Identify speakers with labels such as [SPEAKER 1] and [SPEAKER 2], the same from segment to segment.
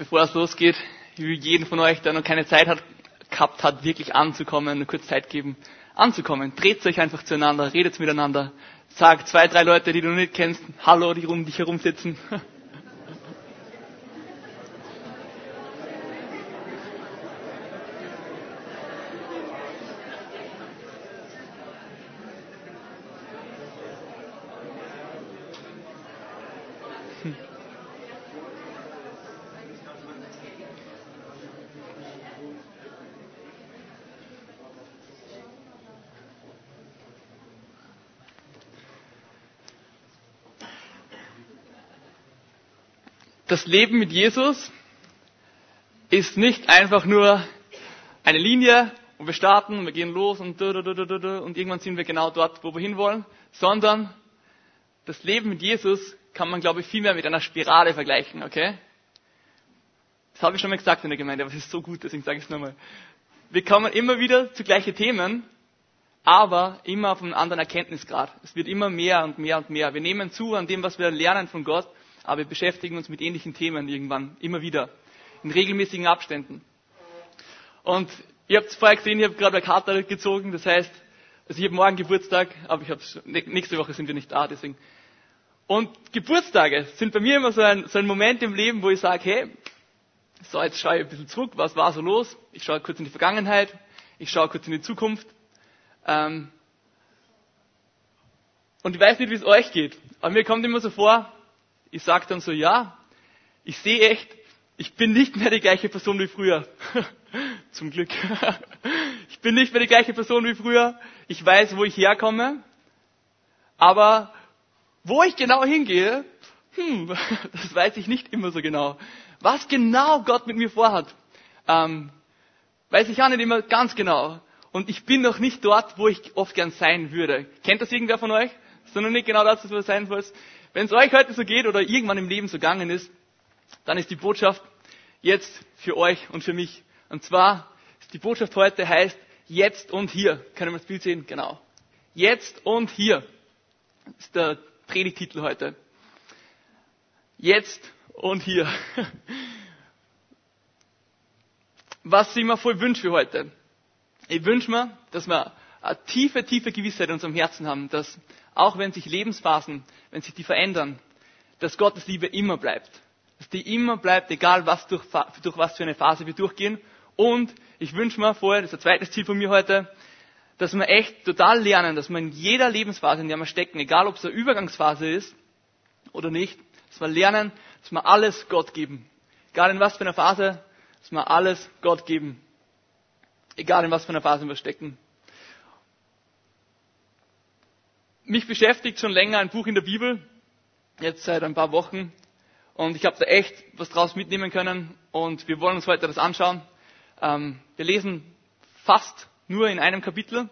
[SPEAKER 1] Bevor es losgeht, will jeden von euch, der noch keine Zeit hat, gehabt hat, wirklich anzukommen, eine kurze Zeit geben, anzukommen. Dreht euch einfach zueinander, redet miteinander. Sagt zwei, drei Leute, die du nicht kennst, Hallo, die um dich herum sitzen. das Leben mit Jesus ist nicht einfach nur eine Linie und wir starten, wir gehen los und, und irgendwann sind wir genau dort, wo wir hinwollen, sondern das Leben mit Jesus kann man, glaube ich, viel mehr mit einer Spirale vergleichen, okay? Das habe ich schon mal gesagt in der Gemeinde, aber es ist so gut, deswegen sage ich es nochmal. Wir kommen immer wieder zu gleichen Themen, aber immer auf einem anderen Erkenntnisgrad. Es wird immer mehr und mehr und mehr. Wir nehmen zu an dem, was wir lernen von Gott aber wir beschäftigen uns mit ähnlichen Themen irgendwann, immer wieder, in regelmäßigen Abständen. Und ihr habt es vorher gesehen, ich habe gerade eine Karte gezogen, das heißt, also ich habe morgen Geburtstag, aber ich habe nächste Woche sind wir nicht da, deswegen. Und Geburtstage sind bei mir immer so ein, so ein Moment im Leben, wo ich sage, hey, so jetzt schaue ich ein bisschen zurück, was war so los? Ich schaue kurz in die Vergangenheit, ich schaue kurz in die Zukunft. Ähm, und ich weiß nicht, wie es euch geht, aber mir kommt immer so vor, ich sage dann so, ja, ich sehe echt, ich bin nicht mehr die gleiche Person wie früher. Zum Glück. ich bin nicht mehr die gleiche Person wie früher. Ich weiß, wo ich herkomme. Aber wo ich genau hingehe, hm, das weiß ich nicht immer so genau. Was genau Gott mit mir vorhat, ähm, weiß ich auch nicht immer ganz genau. Und ich bin noch nicht dort, wo ich oft gern sein würde. Kennt das irgendwer von euch? Sondern nicht genau das, was du sein willst. Wenn es euch heute so geht oder irgendwann im Leben so gegangen ist, dann ist die Botschaft jetzt für euch und für mich. Und zwar ist die Botschaft heute heißt jetzt und hier. Können wir das Bild sehen? Genau. Jetzt und hier ist der Predigtitel heute. Jetzt und hier. Was ich mir voll wünsche für heute? Ich wünsche mir, dass wir tiefe, tiefe Gewissheit in unserem Herzen haben, dass auch wenn sich Lebensphasen, wenn sich die verändern, dass Gottes Liebe immer bleibt. Dass die immer bleibt, egal was durch, durch was für eine Phase wir durchgehen. Und ich wünsche mir vorher, das ist ein zweites Ziel von mir heute, dass wir echt total lernen, dass wir in jeder Lebensphase, in der wir stecken, egal ob es eine Übergangsphase ist oder nicht, dass wir lernen, dass wir alles Gott geben. Egal in was für einer Phase, dass wir alles Gott geben. Egal in was für einer Phase wir stecken. Mich beschäftigt schon länger ein Buch in der Bibel, jetzt seit ein paar Wochen. Und ich habe da echt was draus mitnehmen können. Und wir wollen uns heute das anschauen. Ähm, wir lesen fast nur in einem Kapitel.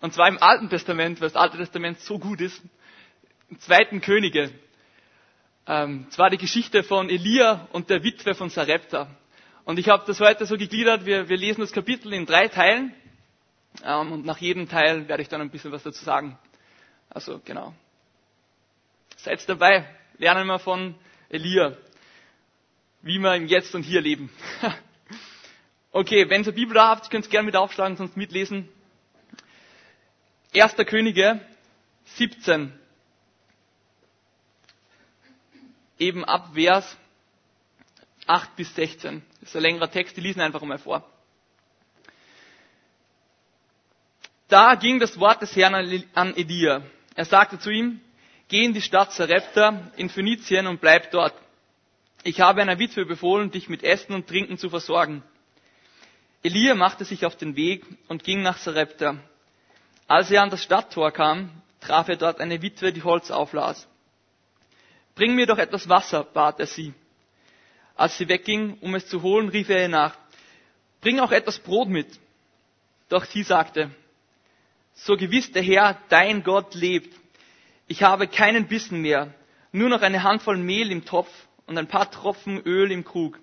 [SPEAKER 1] Und zwar im Alten Testament, weil das Alte Testament so gut ist. Im zweiten Könige. Ähm, zwar die Geschichte von Elia und der Witwe von Sarepta. Und ich habe das heute so gegliedert. Wir, wir lesen das Kapitel in drei Teilen. Ähm, und nach jedem Teil werde ich dann ein bisschen was dazu sagen. Also genau. Seid dabei, lernen wir von Elia, wie wir im Jetzt und Hier leben. okay, wenn ihr Bibel da habt, könnt ihr gerne mit aufschlagen, sonst mitlesen. Erster Könige 17. Eben ab Vers 8 bis 16. Das ist ein längerer Text, die lesen einfach einmal vor. Da ging das Wort des Herrn an Elia. Er sagte zu ihm, geh in die Stadt Sarepta in Phönizien und bleib dort. Ich habe einer Witwe befohlen, dich mit Essen und Trinken zu versorgen. Elia machte sich auf den Weg und ging nach Sarepta. Als er an das Stadttor kam, traf er dort eine Witwe, die Holz auflas. Bring mir doch etwas Wasser, bat er sie. Als sie wegging, um es zu holen, rief er ihr nach, bring auch etwas Brot mit. Doch sie sagte, so gewiss der Herr, dein Gott lebt. Ich habe keinen Bissen mehr, nur noch eine Handvoll Mehl im Topf und ein paar Tropfen Öl im Krug.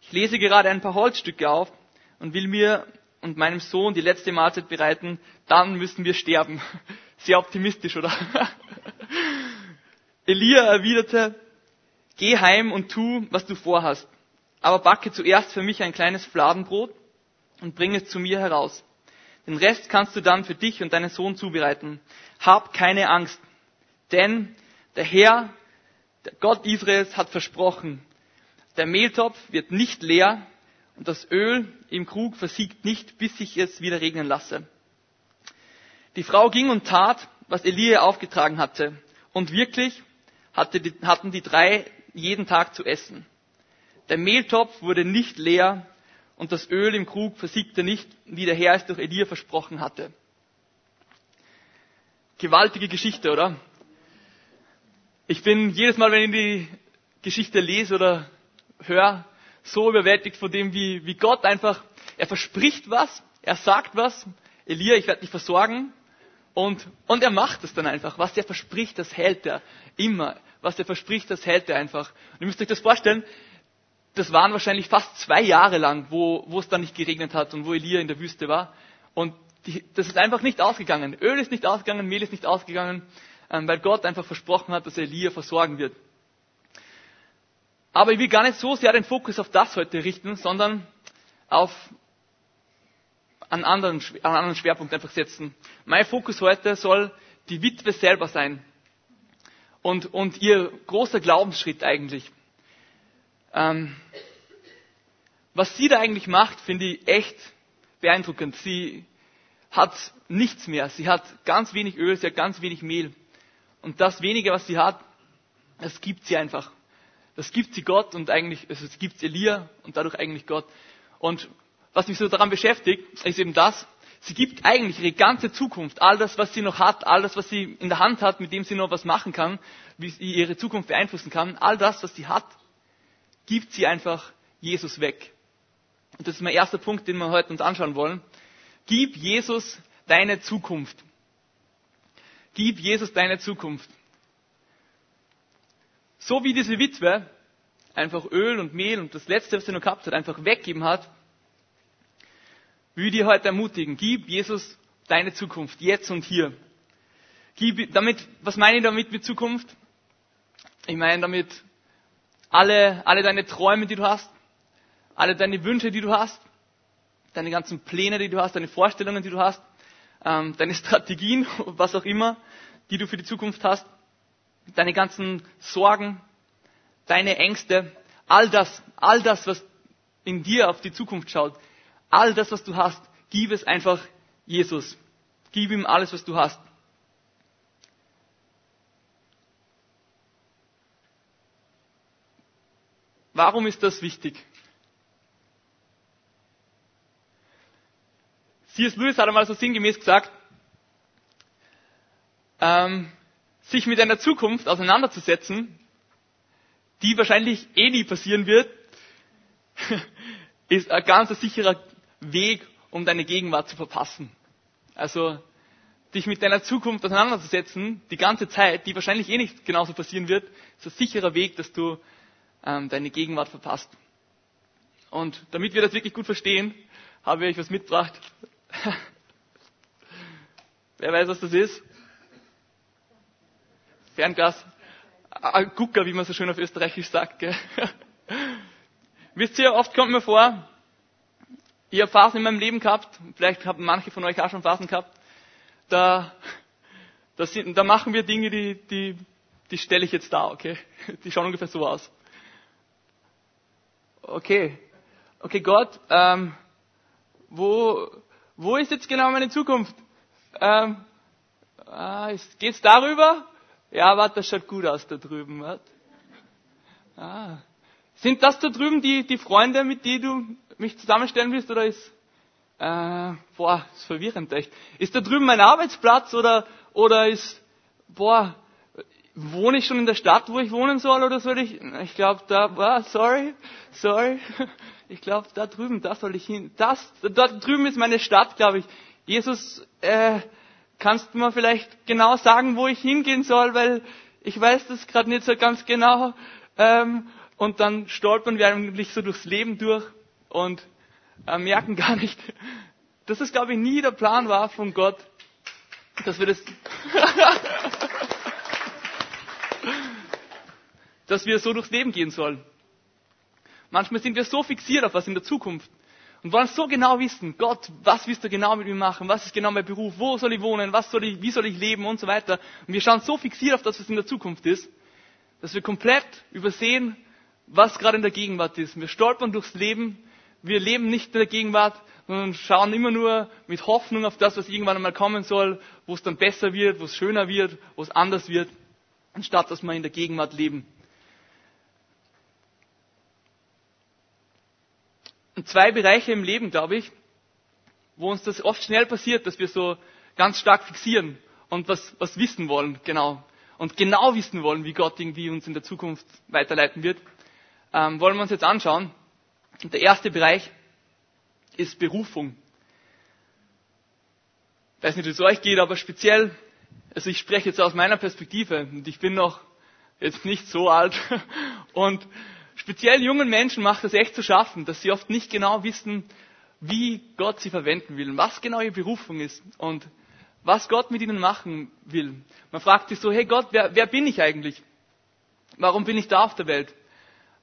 [SPEAKER 1] Ich lese gerade ein paar Holzstücke auf und will mir und meinem Sohn die letzte Mahlzeit bereiten, dann müssen wir sterben. Sehr optimistisch, oder? Elia erwiderte, geh heim und tu, was du vorhast. aber backe zuerst für mich ein kleines Fladenbrot und bring es zu mir heraus. Den Rest kannst du dann für dich und deinen Sohn zubereiten. Hab keine Angst, denn der Herr, der Gott Israels, hat versprochen, der Mehltopf wird nicht leer und das Öl im Krug versiegt nicht, bis ich es wieder regnen lasse. Die Frau ging und tat, was Elia aufgetragen hatte. Und wirklich hatten die drei jeden Tag zu essen. Der Mehltopf wurde nicht leer und das Öl im Krug versiegte nicht, wie der Herr es durch Elia versprochen hatte. Gewaltige Geschichte, oder? Ich bin jedes Mal, wenn ich die Geschichte lese oder höre, so überwältigt von dem, wie, wie Gott einfach, er verspricht was, er sagt was, Elia, ich werde dich versorgen, und, und er macht es dann einfach. Was er verspricht, das hält er immer. Was er verspricht, das hält er einfach. Und ihr müsst euch das vorstellen, das waren wahrscheinlich fast zwei Jahre lang, wo, wo es dann nicht geregnet hat und wo Elia in der Wüste war. Und die, das ist einfach nicht ausgegangen. Öl ist nicht ausgegangen, Mehl ist nicht ausgegangen, ähm, weil Gott einfach versprochen hat, dass er Elia versorgen wird. Aber ich will gar nicht so sehr den Fokus auf das heute richten, sondern auf einen anderen, einen anderen Schwerpunkt einfach setzen. Mein Fokus heute soll die Witwe selber sein. Und, und ihr großer Glaubensschritt eigentlich. Ähm, was sie da eigentlich macht, finde ich echt beeindruckend. Sie hat nichts mehr. Sie hat ganz wenig Öl, sie hat ganz wenig Mehl. Und das wenige, was sie hat, das gibt sie einfach. Das gibt sie Gott und eigentlich, also es gibt Elia und dadurch eigentlich Gott. Und was mich so daran beschäftigt, ist eben das, sie gibt eigentlich ihre ganze Zukunft, all das, was sie noch hat, all das, was sie in der Hand hat, mit dem sie noch was machen kann, wie sie ihre Zukunft beeinflussen kann, all das, was sie hat, gibt sie einfach Jesus weg. Und das ist mein erster Punkt, den wir heute uns anschauen wollen. Gib Jesus deine Zukunft. Gib Jesus deine Zukunft. So wie diese Witwe einfach Öl und Mehl und das Letzte, was sie noch gehabt hat, einfach weggeben hat, will dir heute ermutigen, gib Jesus deine Zukunft, jetzt und hier. Gib damit, was meine ich damit mit Zukunft? Ich meine damit alle, alle deine Träume, die du hast, alle deine Wünsche, die du hast, deine ganzen Pläne, die du hast, deine Vorstellungen, die du hast, ähm, deine Strategien, was auch immer, die du für die Zukunft hast, deine ganzen Sorgen, deine Ängste, all das, all das, was in dir auf die Zukunft schaut, All das, was du hast, gib es einfach Jesus. Gib ihm alles, was du hast. Warum ist das wichtig? C.S. Lewis hat einmal so sinngemäß gesagt, ähm, sich mit einer Zukunft auseinanderzusetzen, die wahrscheinlich eh nie passieren wird, ist ein ganz sicherer Weg, um deine Gegenwart zu verpassen. Also dich mit deiner Zukunft auseinanderzusetzen, die ganze Zeit, die wahrscheinlich eh nicht genauso passieren wird, ist ein sicherer Weg, dass du ähm, deine Gegenwart verpasst. Und damit wir das wirklich gut verstehen, habe ich was mitgebracht. Wer weiß, was das ist? Fernglas. Ein Gucker, wie man so schön auf Österreichisch sagt. Gell? Wisst ihr, oft kommt mir vor, ich habe Phasen in meinem Leben gehabt, vielleicht haben manche von euch auch schon Phasen gehabt, da, da, sind, da machen wir Dinge, die, die, die stelle ich jetzt da, okay? Die schauen ungefähr so aus. Okay, okay Gott, ähm, wo, wo ist jetzt genau meine Zukunft? Ähm, ah, geht's darüber? Ja, warte, das schaut gut aus da drüben. Wart. Ah. Sind das da drüben die, die Freunde, mit denen du mich zusammenstellen willst oder ist, äh, boah, ist verwirrend echt. Ist da drüben mein Arbeitsplatz oder, oder ist, boah, wohne ich schon in der Stadt, wo ich wohnen soll oder soll ich, ich glaube da, boah, sorry, sorry, ich glaube da drüben, da soll ich hin, das, da drüben ist meine Stadt, glaube ich. Jesus, äh, kannst du mir vielleicht genau sagen, wo ich hingehen soll, weil ich weiß das gerade nicht so ganz genau. Ähm, und dann stolpern wir eigentlich so durchs Leben durch und äh, merken gar nicht, dass es, glaube ich, nie der Plan war von Gott, dass wir das, dass wir so durchs Leben gehen sollen. Manchmal sind wir so fixiert auf was in der Zukunft und wollen so genau wissen, Gott, was willst du genau mit mir machen? Was ist genau mein Beruf? Wo soll ich wohnen? Was soll ich, wie soll ich leben und so weiter? Und wir schauen so fixiert auf das, was in der Zukunft ist, dass wir komplett übersehen, was gerade in der Gegenwart ist. Wir stolpern durchs Leben. Wir leben nicht in der Gegenwart, sondern schauen immer nur mit Hoffnung auf das, was irgendwann einmal kommen soll, wo es dann besser wird, wo es schöner wird, wo es anders wird, anstatt dass wir in der Gegenwart leben. Und zwei Bereiche im Leben, glaube ich, wo uns das oft schnell passiert, dass wir so ganz stark fixieren und was, was wissen wollen, genau. Und genau wissen wollen, wie Gott irgendwie uns in der Zukunft weiterleiten wird, ähm, wollen wir uns jetzt anschauen. Und der erste Bereich ist Berufung. Ich weiß nicht, wie es euch geht, aber speziell, also ich spreche jetzt aus meiner Perspektive und ich bin noch jetzt nicht so alt und speziell jungen Menschen macht es echt zu schaffen, dass sie oft nicht genau wissen, wie Gott sie verwenden will, was genau ihre Berufung ist und was Gott mit ihnen machen will. Man fragt sich so, hey Gott, wer, wer bin ich eigentlich? Warum bin ich da auf der Welt?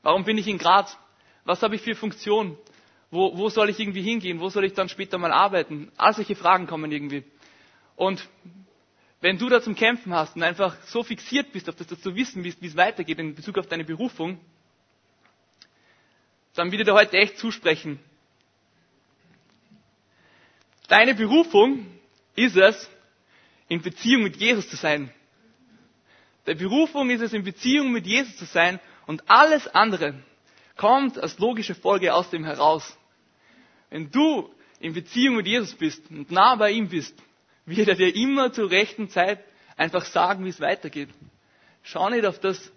[SPEAKER 1] Warum bin ich in Graz? Was habe ich für Funktion? Wo, wo soll ich irgendwie hingehen? Wo soll ich dann später mal arbeiten? All solche Fragen kommen irgendwie. Und wenn du da zum Kämpfen hast und einfach so fixiert bist auf das, dass du wissen willst, wie es weitergeht in Bezug auf deine Berufung, dann will ich dir heute echt zusprechen. Deine Berufung ist es, in Beziehung mit Jesus zu sein. Deine Berufung ist es, in Beziehung mit Jesus zu sein und alles andere kommt als logische Folge aus dem heraus. Wenn du in Beziehung mit Jesus bist und nah bei ihm bist, wird er dir immer zur rechten Zeit einfach sagen, wie es weitergeht. Schau nicht auf das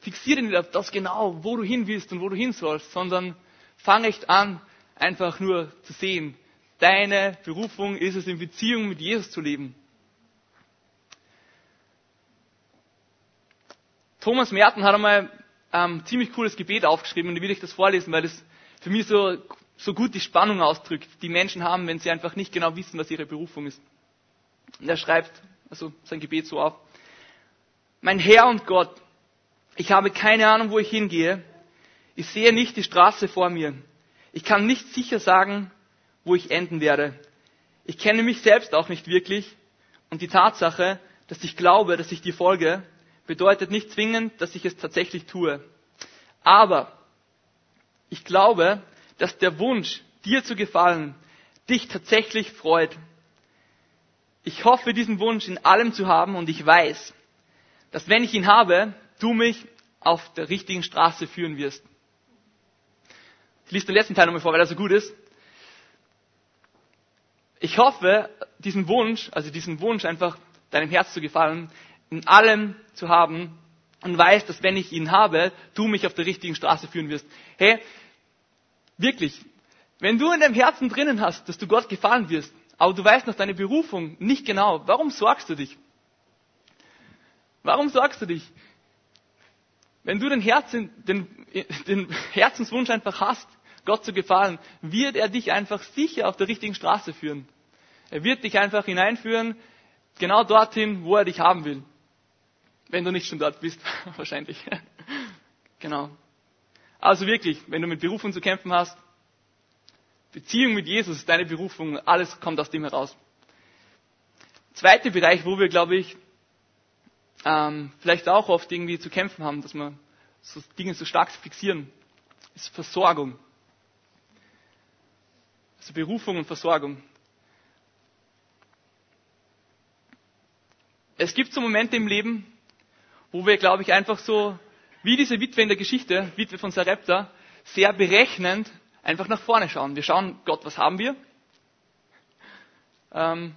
[SPEAKER 1] fixiere nicht auf das genau, wo du hin willst und wo du hin sollst, sondern fang echt an, einfach nur zu sehen. Deine Berufung ist es, in Beziehung mit Jesus zu leben. Thomas Merten hat einmal ein ähm, ziemlich cooles Gebet aufgeschrieben und ich will euch das vorlesen, weil es für mich so, so gut die Spannung ausdrückt, die Menschen haben, wenn sie einfach nicht genau wissen, was ihre Berufung ist. Und er schreibt also sein Gebet so auf. Mein Herr und Gott, ich habe keine Ahnung, wo ich hingehe. Ich sehe nicht die Straße vor mir. Ich kann nicht sicher sagen, wo ich enden werde. Ich kenne mich selbst auch nicht wirklich. Und die Tatsache, dass ich glaube, dass ich dir folge, bedeutet nicht zwingend, dass ich es tatsächlich tue. Aber ich glaube, dass der Wunsch, dir zu gefallen, dich tatsächlich freut. Ich hoffe, diesen Wunsch in allem zu haben und ich weiß, dass wenn ich ihn habe, du mich auf der richtigen Straße führen wirst. Ich lese den letzten Teil nochmal vor, weil er so gut ist. Ich hoffe, diesen Wunsch, also diesen Wunsch einfach deinem Herz zu gefallen, in allem zu haben und weiß, dass wenn ich ihn habe, du mich auf der richtigen Straße führen wirst. Hey, wirklich, wenn du in deinem Herzen drinnen hast, dass du Gott gefallen wirst, aber du weißt noch deine Berufung nicht genau, warum sorgst du dich? Warum sorgst du dich? Wenn du den, Herzen, den, den Herzenswunsch einfach hast, Gott zu gefallen, wird er dich einfach sicher auf der richtigen Straße führen. Er wird dich einfach hineinführen, genau dorthin, wo er dich haben will. Wenn du nicht schon dort bist, wahrscheinlich. genau. Also wirklich, wenn du mit Berufung zu kämpfen hast, Beziehung mit Jesus ist deine Berufung, alles kommt aus dem heraus. Zweiter Bereich, wo wir, glaube ich, ähm, vielleicht auch oft irgendwie zu kämpfen haben, dass wir so Dinge so stark fixieren, ist Versorgung. Also Berufung und Versorgung. Es gibt so Momente im Leben, wo wir, glaube ich, einfach so, wie diese Witwe in der Geschichte, Witwe von Sarepta, sehr berechnend einfach nach vorne schauen. Wir schauen, Gott, was haben wir? Ähm,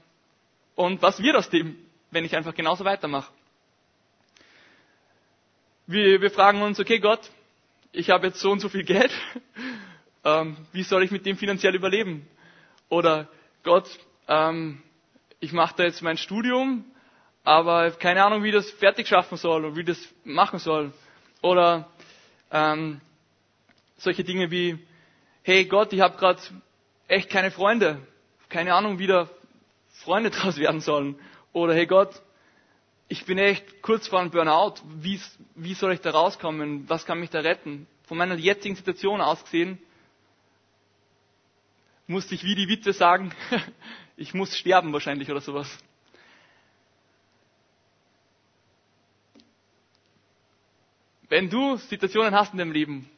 [SPEAKER 1] und was wird aus dem, wenn ich einfach genauso weitermache? Wir, wir fragen uns, okay Gott, ich habe jetzt so und so viel Geld, ähm, wie soll ich mit dem finanziell überleben? Oder Gott, ähm, ich mache da jetzt mein Studium, aber keine Ahnung, wie das fertig schaffen soll und wie das machen soll. Oder ähm, solche Dinge wie, hey Gott, ich habe gerade echt keine Freunde, keine Ahnung, wie da Freunde draus werden sollen. Oder hey Gott, ich bin echt kurz vor einem Burnout. Wie, wie soll ich da rauskommen? Was kann mich da retten? Von meiner jetzigen Situation aus gesehen, musste ich wie die Witwe sagen, ich muss sterben wahrscheinlich oder sowas. Wenn du Situationen hast in deinem Leben,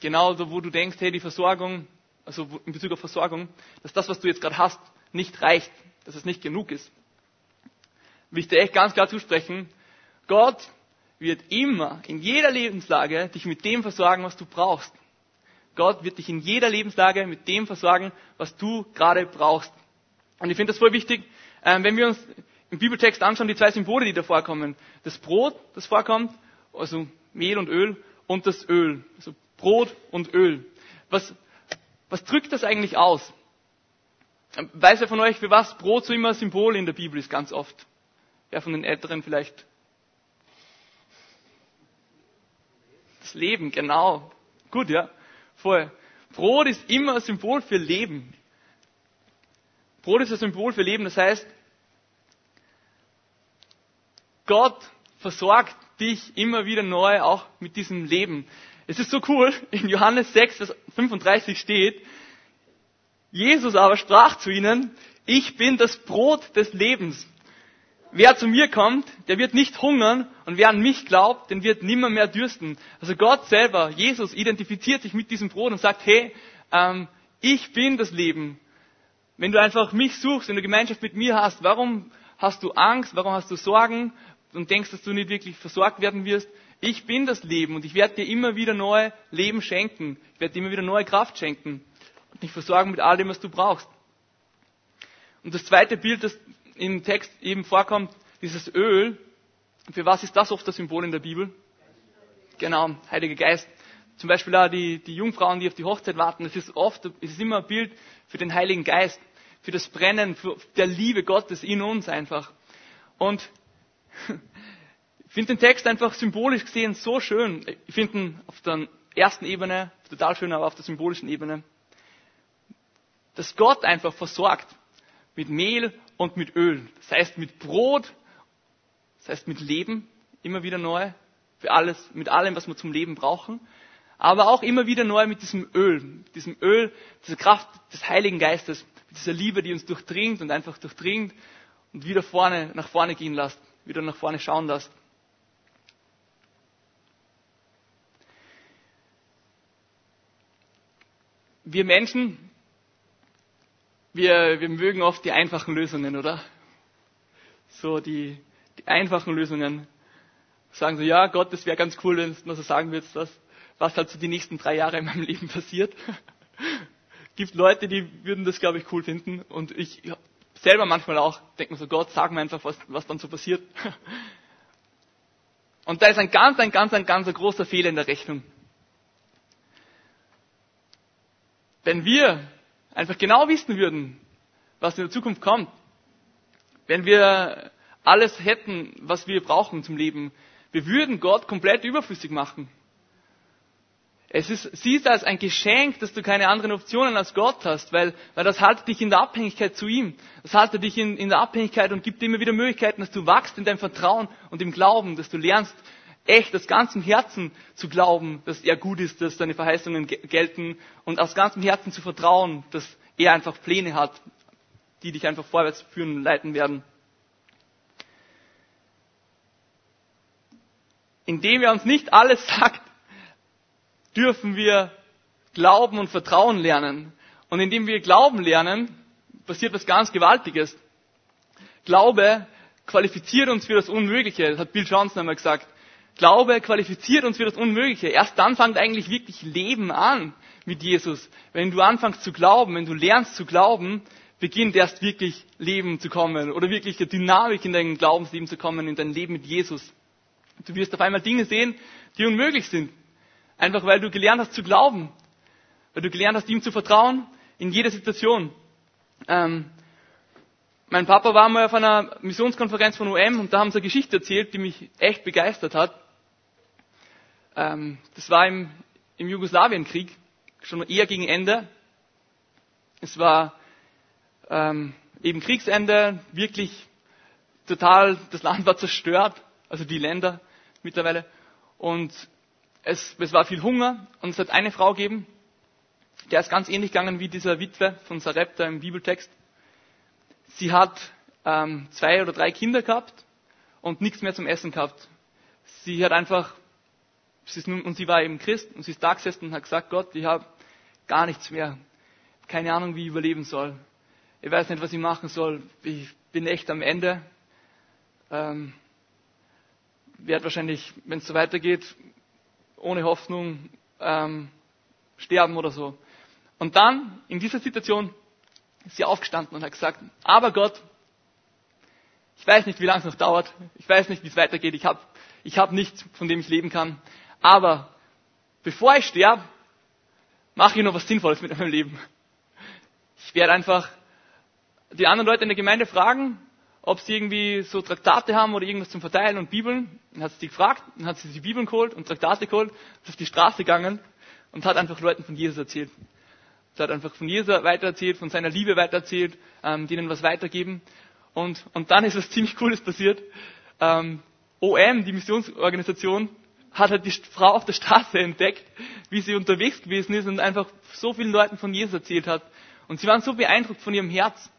[SPEAKER 1] genau wo du denkst, hey, die Versorgung, also in Bezug auf Versorgung, dass das, was du jetzt gerade hast, nicht reicht, dass es nicht genug ist, will ich dir echt ganz klar zusprechen, Gott wird immer, in jeder Lebenslage, dich mit dem versorgen, was du brauchst. Gott wird dich in jeder Lebenslage mit dem versorgen, was du gerade brauchst. Und ich finde das voll wichtig, ähm, wenn wir uns im Bibeltext anschauen, die zwei Symbole, die da vorkommen. Das Brot, das vorkommt, also Mehl und Öl, und das Öl, also Brot und Öl. Was, was drückt das eigentlich aus? Ähm, weiß wer von euch, für was Brot so immer Symbol in der Bibel ist, ganz oft? Wer von den Älteren vielleicht? Das Leben, genau. Gut, ja. Voll. Brot ist immer ein Symbol für Leben. Brot ist ein Symbol für Leben, das heißt, Gott versorgt dich immer wieder neu auch mit diesem Leben. Es ist so cool, in Johannes 6, Vers 35 steht, Jesus aber sprach zu ihnen, ich bin das Brot des Lebens. Wer zu mir kommt, der wird nicht hungern und wer an mich glaubt, den wird nimmer mehr dürsten. Also Gott selber, Jesus, identifiziert sich mit diesem Brot und sagt, hey, ähm, ich bin das Leben. Wenn du einfach mich suchst, wenn du Gemeinschaft mit mir hast, warum hast du Angst, warum hast du Sorgen und denkst, dass du nicht wirklich versorgt werden wirst? Ich bin das Leben und ich werde dir immer wieder neue Leben schenken. Ich werde dir immer wieder neue Kraft schenken und dich versorgen mit all dem, was du brauchst. Und das zweite Bild, das im Text eben vorkommt, dieses Öl. Für was ist das oft das Symbol in der Bibel? Genau, Heiliger Geist. Zum Beispiel auch die, die Jungfrauen, die auf die Hochzeit warten. Es ist oft, es ist immer ein Bild für den Heiligen Geist, für das Brennen, für der Liebe Gottes in uns einfach. Und ich finde den Text einfach symbolisch gesehen so schön. Ich finde ihn auf der ersten Ebene total schön, aber auf der symbolischen Ebene. Dass Gott einfach versorgt mit Mehl und mit Öl. Das heißt mit Brot, das heißt mit Leben, immer wieder neu, für alles, mit allem, was wir zum Leben brauchen. Aber auch immer wieder neu mit diesem Öl, mit diesem Öl, dieser Kraft des Heiligen Geistes, mit dieser Liebe, die uns durchdringt und einfach durchdringt und wieder vorne, nach vorne gehen lässt, wieder nach vorne schauen lässt. Wir Menschen, wir, wir mögen oft die einfachen Lösungen, oder? So die, die einfachen Lösungen. Sagen so, ja, Gott, das wäre ganz cool, wenn du so sagen würdest, was, was halt so die nächsten drei Jahre in meinem Leben passiert. Gibt Leute, die würden das, glaube ich, cool finden. Und ich selber manchmal auch denke mir so, Gott, sag mir einfach, was, was dann so passiert. Und da ist ein ganz, ein ganz, ein ganz großer Fehler in der Rechnung. Wenn wir einfach genau wissen würden, was in der Zukunft kommt, wenn wir alles hätten, was wir brauchen zum Leben, wir würden Gott komplett überflüssig machen. Es ist, sieh es als ein Geschenk, dass du keine anderen Optionen als Gott hast, weil, weil das haltet dich in der Abhängigkeit zu ihm. Das haltet dich in, in der Abhängigkeit und gibt dir immer wieder Möglichkeiten, dass du wachst in deinem Vertrauen und im Glauben, dass du lernst, echt aus ganzem Herzen zu glauben, dass er gut ist, dass seine Verheißungen gelten und aus ganzem Herzen zu vertrauen, dass er einfach Pläne hat, die dich einfach vorwärts führen und leiten werden. Indem er uns nicht alles sagt, dürfen wir Glauben und Vertrauen lernen. Und indem wir Glauben lernen, passiert was ganz Gewaltiges. Glaube qualifiziert uns für das Unmögliche. Das hat Bill Johnson einmal gesagt. Glaube qualifiziert uns für das Unmögliche. Erst dann fängt eigentlich wirklich Leben an mit Jesus. Wenn du anfängst zu glauben, wenn du lernst zu glauben, beginnt erst wirklich Leben zu kommen oder wirklich eine Dynamik in dein Glaubensleben zu kommen, in dein Leben mit Jesus. Du wirst auf einmal Dinge sehen, die unmöglich sind. Einfach weil du gelernt hast zu glauben. Weil du gelernt hast, ihm zu vertrauen in jeder Situation. Ähm, mein Papa war mal auf einer Missionskonferenz von UM und da haben sie eine Geschichte erzählt, die mich echt begeistert hat. Ähm, das war im, im Jugoslawienkrieg, schon eher gegen Ende. Es war ähm, eben Kriegsende, wirklich total, das Land war zerstört, also die Länder mittlerweile. Und es, es war viel Hunger und es hat eine Frau gegeben, der ist ganz ähnlich gegangen wie dieser Witwe von Sarepta im Bibeltext. Sie hat ähm, zwei oder drei Kinder gehabt und nichts mehr zum Essen gehabt. Sie hat einfach, sie nun, und sie war eben Christ und sie ist da gesessen und hat gesagt, Gott, ich habe gar nichts mehr. Keine Ahnung, wie ich überleben soll. Ich weiß nicht, was ich machen soll. Ich bin echt am Ende. Ähm, werde wahrscheinlich, wenn es so weitergeht, ohne Hoffnung ähm, sterben oder so. Und dann, in dieser Situation, ist sie aufgestanden und hat gesagt, aber Gott, ich weiß nicht, wie lange es noch dauert, ich weiß nicht, wie es weitergeht, ich habe ich hab nichts, von dem ich leben kann, aber bevor ich sterbe, mache ich noch was Sinnvolles mit meinem Leben. Ich werde einfach die anderen Leute in der Gemeinde fragen, ob sie irgendwie so Traktate haben oder irgendwas zum Verteilen und Bibeln. Dann hat sie die gefragt, dann hat sie die Bibeln geholt und Traktate geholt, ist auf die Straße gegangen und hat einfach Leuten von Jesus erzählt. Sie hat einfach von Jesus weitererzählt, von seiner Liebe weitererzählt, ähm, denen was weitergeben. Und, und dann ist was ziemlich Cooles passiert. Ähm, OM, die Missionsorganisation, hat halt die Frau auf der Straße entdeckt, wie sie unterwegs gewesen ist und einfach so vielen Leuten von Jesus erzählt hat. Und sie waren so beeindruckt von ihrem Herz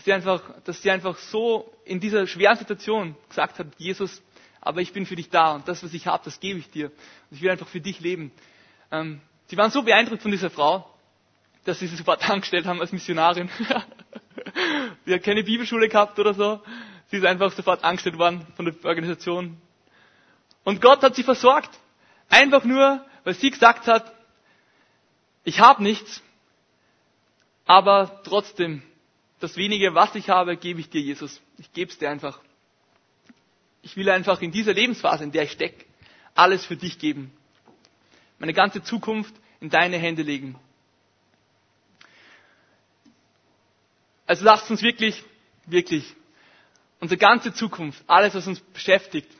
[SPEAKER 1] dass sie einfach, dass sie einfach so in dieser schweren Situation gesagt hat, Jesus, aber ich bin für dich da und das, was ich habe, das gebe ich dir. Und ich will einfach für dich leben. Ähm, sie waren so beeindruckt von dieser Frau, dass sie sie sofort angestellt haben als Missionarin. sie hat keine Bibelschule gehabt oder so. Sie ist einfach sofort angestellt worden von der Organisation. Und Gott hat sie versorgt. Einfach nur, weil sie gesagt hat, ich habe nichts, aber trotzdem das wenige, was ich habe, gebe ich dir, Jesus. Ich gebe es dir einfach. Ich will einfach in dieser Lebensphase, in der ich stecke, alles für dich geben. Meine ganze Zukunft in deine Hände legen. Also lasst uns wirklich, wirklich unsere ganze Zukunft, alles, was uns beschäftigt,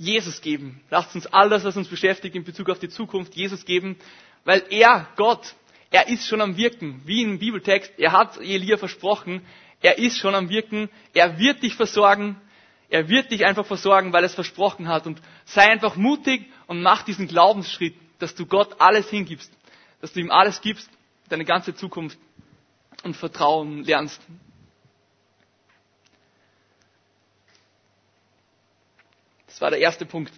[SPEAKER 1] Jesus geben. Lasst uns alles, was uns beschäftigt in Bezug auf die Zukunft, Jesus geben, weil er, Gott, er ist schon am Wirken, wie im Bibeltext. Er hat Elia versprochen, er ist schon am Wirken. Er wird dich versorgen. Er wird dich einfach versorgen, weil er es versprochen hat. Und sei einfach mutig und mach diesen Glaubensschritt, dass du Gott alles hingibst, dass du ihm alles gibst, deine ganze Zukunft und Vertrauen lernst. Das war der erste Punkt.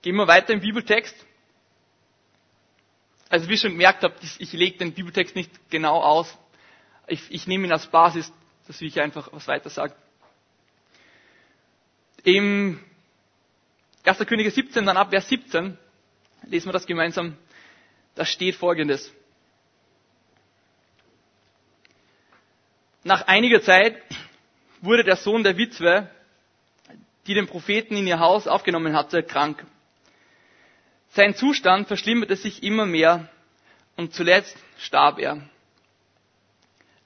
[SPEAKER 1] Gehen wir weiter im Bibeltext. Also wie ihr schon gemerkt ich, ich lege den Bibeltext nicht genau aus. Ich, ich nehme ihn als Basis, dass ich einfach was weiter sage. Im 1. Könige 17, dann ab Vers 17, lesen wir das gemeinsam. Da steht folgendes. Nach einiger Zeit wurde der Sohn der Witwe, die den Propheten in ihr Haus aufgenommen hatte, krank. Sein Zustand verschlimmerte sich immer mehr und zuletzt starb er.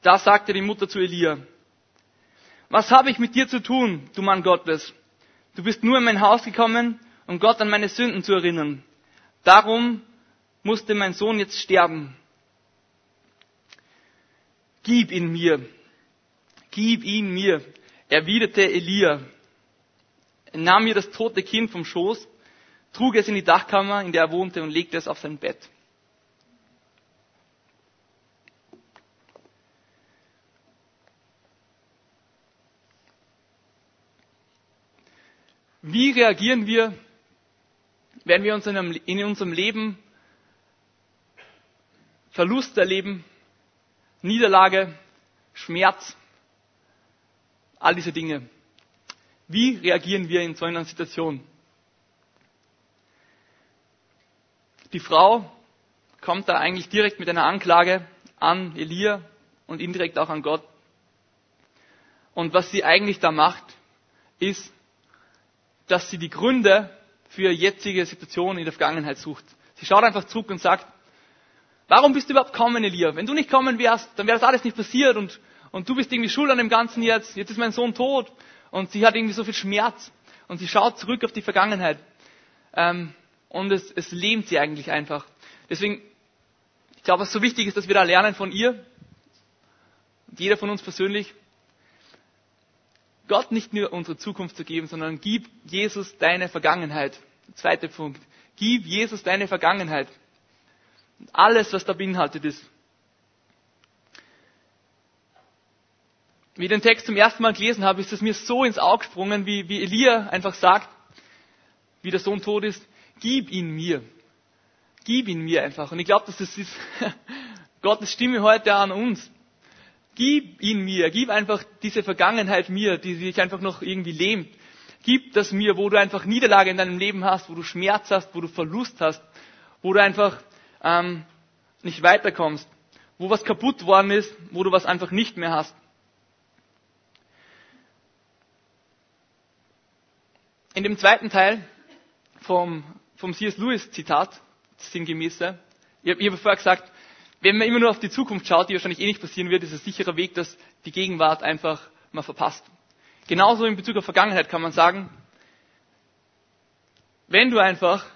[SPEAKER 1] Da sagte die Mutter zu Elia, was habe ich mit dir zu tun, du Mann Gottes? Du bist nur in mein Haus gekommen, um Gott an meine Sünden zu erinnern. Darum musste mein Sohn jetzt sterben. Gib ihn mir. Gib ihn mir, erwiderte Elia. Er nahm mir das tote Kind vom Schoß trug es in die Dachkammer, in der er wohnte, und legte es auf sein Bett. Wie reagieren wir, wenn wir uns in unserem Leben Verlust erleben, Niederlage, Schmerz, all diese Dinge? Wie reagieren wir in so einer Situation? Die Frau kommt da eigentlich direkt mit einer Anklage an Elia und indirekt auch an Gott. Und was sie eigentlich da macht, ist, dass sie die Gründe für ihre jetzige Situation in der Vergangenheit sucht. Sie schaut einfach zurück und sagt, warum bist du überhaupt kommen, Elia? Wenn du nicht kommen wärst, dann wäre das alles nicht passiert und, und du bist irgendwie schuld an dem Ganzen jetzt. Jetzt ist mein Sohn tot und sie hat irgendwie so viel Schmerz und sie schaut zurück auf die Vergangenheit. Ähm, und es, es lähmt sie eigentlich einfach. Deswegen, ich glaube, was so wichtig ist, dass wir da lernen von ihr, und jeder von uns persönlich, Gott nicht nur unsere Zukunft zu geben, sondern gib Jesus deine Vergangenheit. Zweiter Punkt. Gib Jesus deine Vergangenheit. Alles, was da beinhaltet ist. Wie ich den Text zum ersten Mal gelesen habe, ist es mir so ins Auge gesprungen, wie, wie Elia einfach sagt, wie der Sohn tot ist, gib ihn mir. Gib ihn mir einfach. Und ich glaube, das ist Gottes Stimme heute an uns. Gib ihn mir. Gib einfach diese Vergangenheit mir, die sich einfach noch irgendwie lähmt. Gib das mir, wo du einfach Niederlage in deinem Leben hast, wo du Schmerz hast, wo du Verlust hast, wo du einfach ähm, nicht weiterkommst, wo was kaputt worden ist, wo du was einfach nicht mehr hast. In dem zweiten Teil vom, vom C.S. Lewis Zitat, sinngemäße, ich habe hab vorher gesagt, wenn man immer nur auf die Zukunft schaut, die wahrscheinlich eh nicht passieren wird, ist es ein sicherer Weg, dass die Gegenwart einfach mal verpasst. Genauso in Bezug auf Vergangenheit kann man sagen, wenn du einfach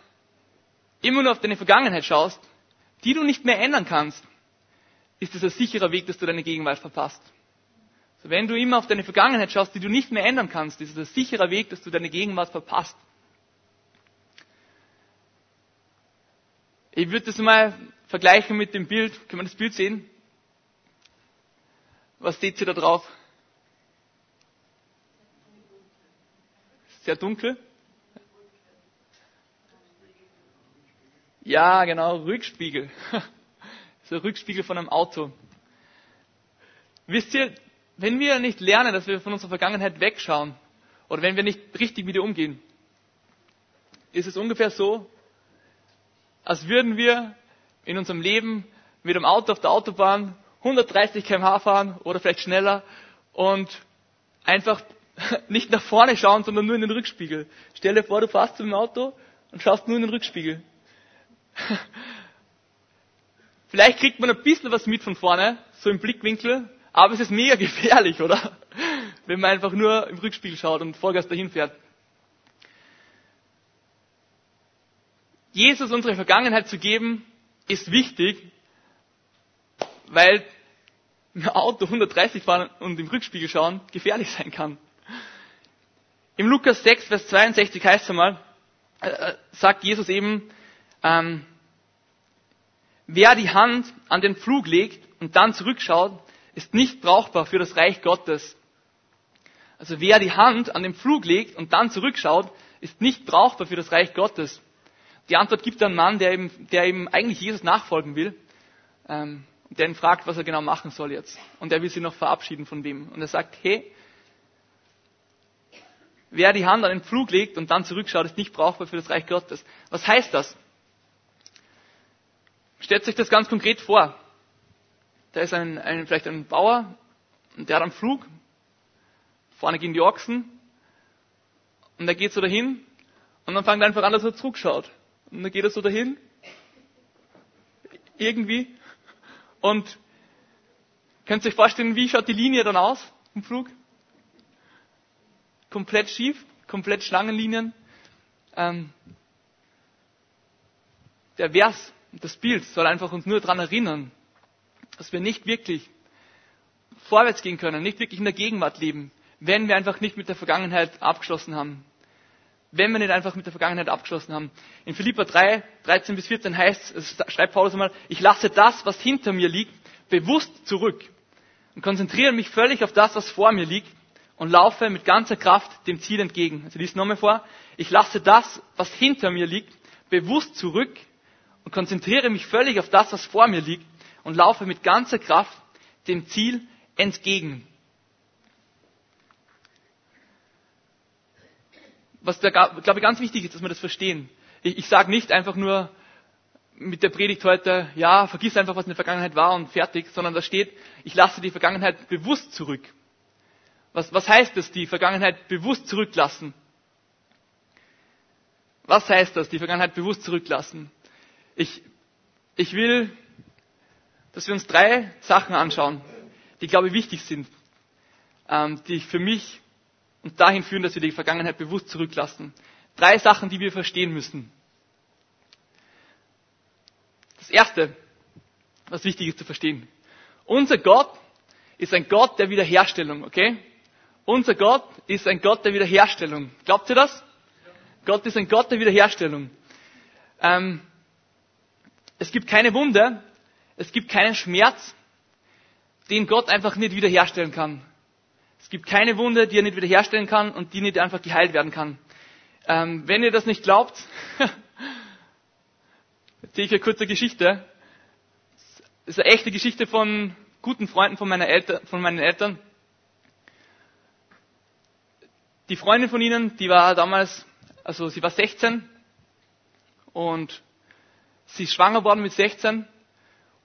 [SPEAKER 1] immer nur auf deine Vergangenheit schaust, die du nicht mehr ändern kannst, ist es ein sicherer Weg, dass du deine Gegenwart verpasst. Also wenn du immer auf deine Vergangenheit schaust, die du nicht mehr ändern kannst, ist es ein sicherer Weg, dass du deine Gegenwart verpasst. Ich würde das mal vergleichen mit dem Bild. Können wir das Bild sehen? Was steht hier da drauf? Sehr dunkel. Ja, genau, Rückspiegel. Das ist ein Rückspiegel von einem Auto. Wisst ihr, wenn wir nicht lernen, dass wir von unserer Vergangenheit wegschauen, oder wenn wir nicht richtig mit ihr umgehen, ist es ungefähr so, als würden wir in unserem Leben mit dem Auto auf der Autobahn 130 km/h fahren oder vielleicht schneller und einfach nicht nach vorne schauen, sondern nur in den Rückspiegel. Stell dir vor, du fährst zum Auto und schaust nur in den Rückspiegel. Vielleicht kriegt man ein bisschen was mit von vorne, so im Blickwinkel, aber es ist mega gefährlich, oder? Wenn man einfach nur im Rückspiegel schaut und Vollgas dahin fährt. Jesus unsere Vergangenheit zu geben, ist wichtig, weil im Auto 130 fahren und im Rückspiegel schauen gefährlich sein kann. Im Lukas 6, Vers 62 heißt es einmal, äh, äh, sagt Jesus eben, ähm, wer die Hand an den Pflug legt und dann zurückschaut, ist nicht brauchbar für das Reich Gottes. Also wer die Hand an den Pflug legt und dann zurückschaut, ist nicht brauchbar für das Reich Gottes. Die Antwort gibt ein Mann, der eben, der eben eigentlich Jesus nachfolgen will, ähm, der ihn fragt, was er genau machen soll jetzt. Und er will sich noch verabschieden von dem. Und er sagt, hey, wer die Hand an den Pflug legt und dann zurückschaut, ist nicht brauchbar für das Reich Gottes. Was heißt das? Stellt euch das ganz konkret vor. Da ist ein, ein, vielleicht ein Bauer und der hat einen Pflug. Vorne gehen die Ochsen. Und er geht so dahin und dann fängt er einfach an, dass er zurückschaut. Und dann geht er so dahin. Irgendwie. Und könnt ihr euch vorstellen, wie schaut die Linie dann aus im Flug? Komplett schief, komplett Schlangenlinien. Ähm, der Vers, das Bild soll einfach uns nur daran erinnern, dass wir nicht wirklich vorwärts gehen können, nicht wirklich in der Gegenwart leben, wenn wir einfach nicht mit der Vergangenheit abgeschlossen haben wenn wir nicht einfach mit der Vergangenheit abgeschlossen haben. In Philippa 3, 13 bis 14 heißt es, schreibt Paulus einmal, ich lasse das, was hinter mir liegt, bewusst zurück und konzentriere mich völlig auf das, was vor mir liegt und laufe mit ganzer Kraft dem Ziel entgegen. Also lies nochmal vor. Ich lasse das, was hinter mir liegt, bewusst zurück und konzentriere mich völlig auf das, was vor mir liegt und laufe mit ganzer Kraft dem Ziel entgegen. was da, glaube ich, ganz wichtig ist, dass wir das verstehen. Ich, ich sage nicht einfach nur mit der Predigt heute, ja, vergiss einfach, was in der Vergangenheit war und fertig, sondern da steht, ich lasse die Vergangenheit bewusst zurück. Was, was heißt das, die Vergangenheit bewusst zurücklassen? Was heißt das, die Vergangenheit bewusst zurücklassen? Ich, ich will, dass wir uns drei Sachen anschauen, die, glaube ich, wichtig sind, ähm, die für mich und dahin führen, dass wir die Vergangenheit bewusst zurücklassen. Drei Sachen, die wir verstehen müssen. Das erste, was wichtig ist zu verstehen. Unser Gott ist ein Gott der Wiederherstellung, okay? Unser Gott ist ein Gott der Wiederherstellung. Glaubt ihr das? Gott ist ein Gott der Wiederherstellung. Ähm, es gibt keine Wunde, es gibt keinen Schmerz, den Gott einfach nicht wiederherstellen kann. Es gibt keine Wunde, die er nicht wiederherstellen kann und die nicht einfach geheilt werden kann. Ähm, wenn ihr das nicht glaubt, erzähle ich eine kurze Geschichte. Das ist eine echte Geschichte von guten Freunden von, meiner Eltern, von meinen Eltern. Die Freundin von ihnen, die war damals, also sie war 16 und sie ist schwanger worden mit 16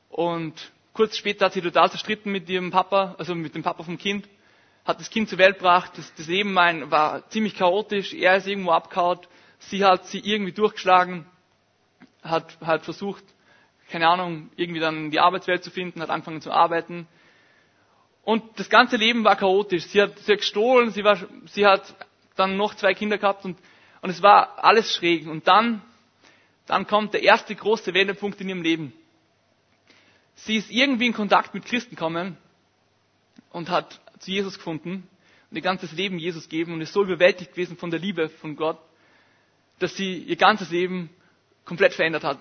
[SPEAKER 1] und kurz später hat sie total zerstritten mit ihrem Papa, also mit dem Papa vom Kind, hat das Kind zur Welt gebracht, das, das Leben war ziemlich chaotisch, er ist irgendwo abgehaut, sie hat sie irgendwie durchgeschlagen, hat halt versucht, keine Ahnung, irgendwie dann die Arbeitswelt zu finden, hat angefangen zu arbeiten. Und das ganze Leben war chaotisch. Sie hat, sie hat gestohlen, sie, war, sie hat dann noch zwei Kinder gehabt und, und es war alles schräg. Und dann, dann kommt der erste große Wendepunkt in ihrem Leben. Sie ist irgendwie in Kontakt mit Christen gekommen und hat zu Jesus gefunden und ihr ganzes Leben Jesus geben und ist so überwältigt gewesen von der Liebe von Gott, dass sie ihr ganzes Leben komplett verändert hat.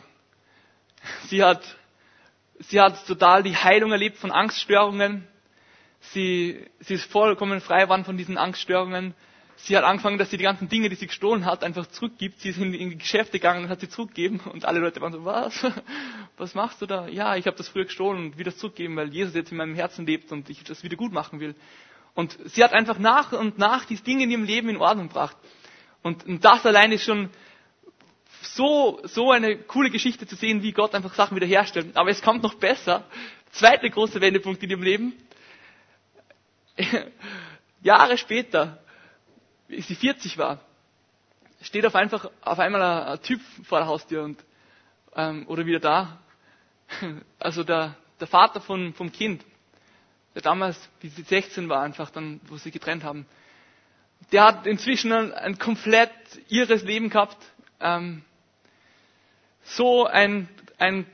[SPEAKER 1] Sie hat, sie hat total die Heilung erlebt von Angststörungen. Sie, sie ist vollkommen frei geworden von diesen Angststörungen. Sie hat angefangen, dass sie die ganzen Dinge, die sie gestohlen hat, einfach zurückgibt. Sie ist in, die Geschäfte gegangen und hat sie zurückgegeben. Und alle Leute waren so, was? Was machst du da? Ja, ich habe das früher gestohlen und wieder zurückgeben, weil Jesus jetzt in meinem Herzen lebt und ich das wieder gut machen will. Und sie hat einfach nach und nach diese Dinge in ihrem Leben in Ordnung gebracht. Und, das allein ist schon so, so eine coole Geschichte zu sehen, wie Gott einfach Sachen wiederherstellt. Aber es kommt noch besser. Zweite große Wendepunkt in ihrem Leben. Jahre später, wie sie 40 war, steht auf, einfach, auf einmal ein, Typ vor der Haustür und, ähm, oder wieder da. Also der, der Vater von, vom Kind, der damals, wie sie 16 war, einfach dann, wo sie getrennt haben, der hat inzwischen ein, ein komplett irres Leben gehabt. Ähm, so ein, ein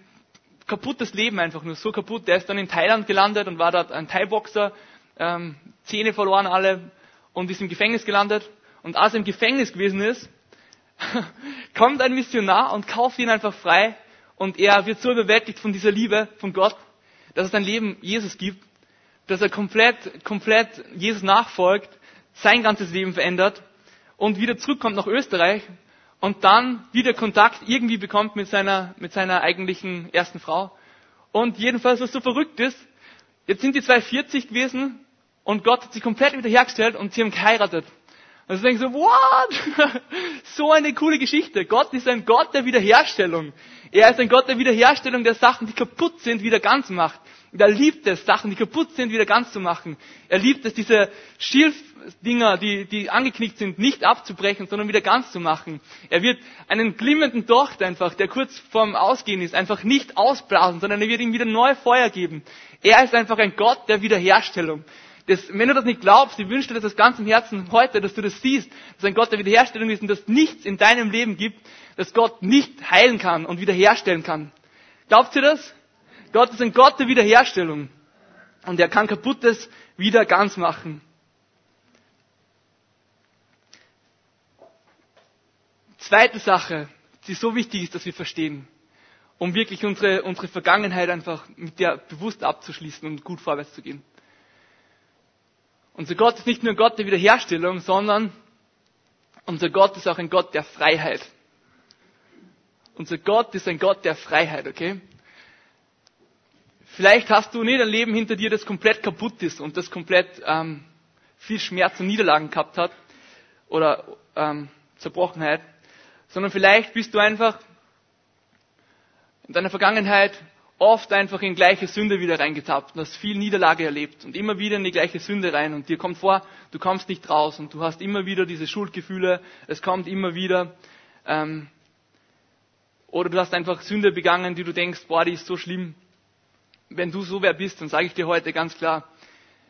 [SPEAKER 1] kaputtes Leben einfach nur, so kaputt. Der ist dann in Thailand gelandet und war dort ein Thai-Boxer, ähm, Zähne verloren alle und ist im Gefängnis gelandet. Und als er im Gefängnis gewesen ist, kommt ein Missionar und kauft ihn einfach frei und er wird so überwältigt von dieser Liebe von Gott, dass es sein Leben Jesus gibt, dass er komplett, komplett Jesus nachfolgt, sein ganzes Leben verändert und wieder zurückkommt nach Österreich und dann wieder Kontakt irgendwie bekommt mit seiner, mit seiner eigentlichen ersten Frau. Und jedenfalls, was so verrückt ist, jetzt sind die zwei 40 gewesen und Gott hat sie komplett wiederhergestellt und sie haben geheiratet. Und ich denke so, what? so eine coole Geschichte. Gott ist ein Gott der Wiederherstellung. Er ist ein Gott der Wiederherstellung, der Sachen, die kaputt sind, wieder ganz macht. Und er liebt es, Sachen, die kaputt sind, wieder ganz zu machen. Er liebt es, diese Schilfdinger, die, die angeknickt sind, nicht abzubrechen, sondern wieder ganz zu machen. Er wird einen glimmenden Docht einfach, der kurz vorm Ausgehen ist, einfach nicht ausblasen, sondern er wird ihm wieder neue Feuer geben. Er ist einfach ein Gott der Wiederherstellung. Das, wenn du das nicht glaubst, ich wünsche dir das aus ganzem Herzen heute, dass du das siehst, dass ein Gott der Wiederherstellung ist und dass nichts in deinem Leben gibt, das Gott nicht heilen kann und wiederherstellen kann. Glaubt ihr das? Gott ist ein Gott der Wiederherstellung. Und er kann Kaputtes wieder ganz machen. Zweite Sache, die so wichtig ist, dass wir verstehen, um wirklich unsere, unsere Vergangenheit einfach mit der bewusst abzuschließen und gut vorwärts zu gehen. Unser Gott ist nicht nur ein Gott der Wiederherstellung, sondern unser Gott ist auch ein Gott der Freiheit. Unser Gott ist ein Gott der Freiheit, okay? Vielleicht hast du nicht ein Leben hinter dir, das komplett kaputt ist und das komplett ähm, viel Schmerz und Niederlagen gehabt hat oder ähm, Zerbrochenheit, sondern vielleicht bist du einfach in deiner Vergangenheit oft einfach in gleiche Sünde wieder reingetappt und hast viel Niederlage erlebt und immer wieder in die gleiche Sünde rein und dir kommt vor, du kommst nicht raus und du hast immer wieder diese Schuldgefühle, es kommt immer wieder ähm, oder du hast einfach Sünde begangen, die du denkst, boah, die ist so schlimm wenn du so wer bist, dann sage ich dir heute ganz klar,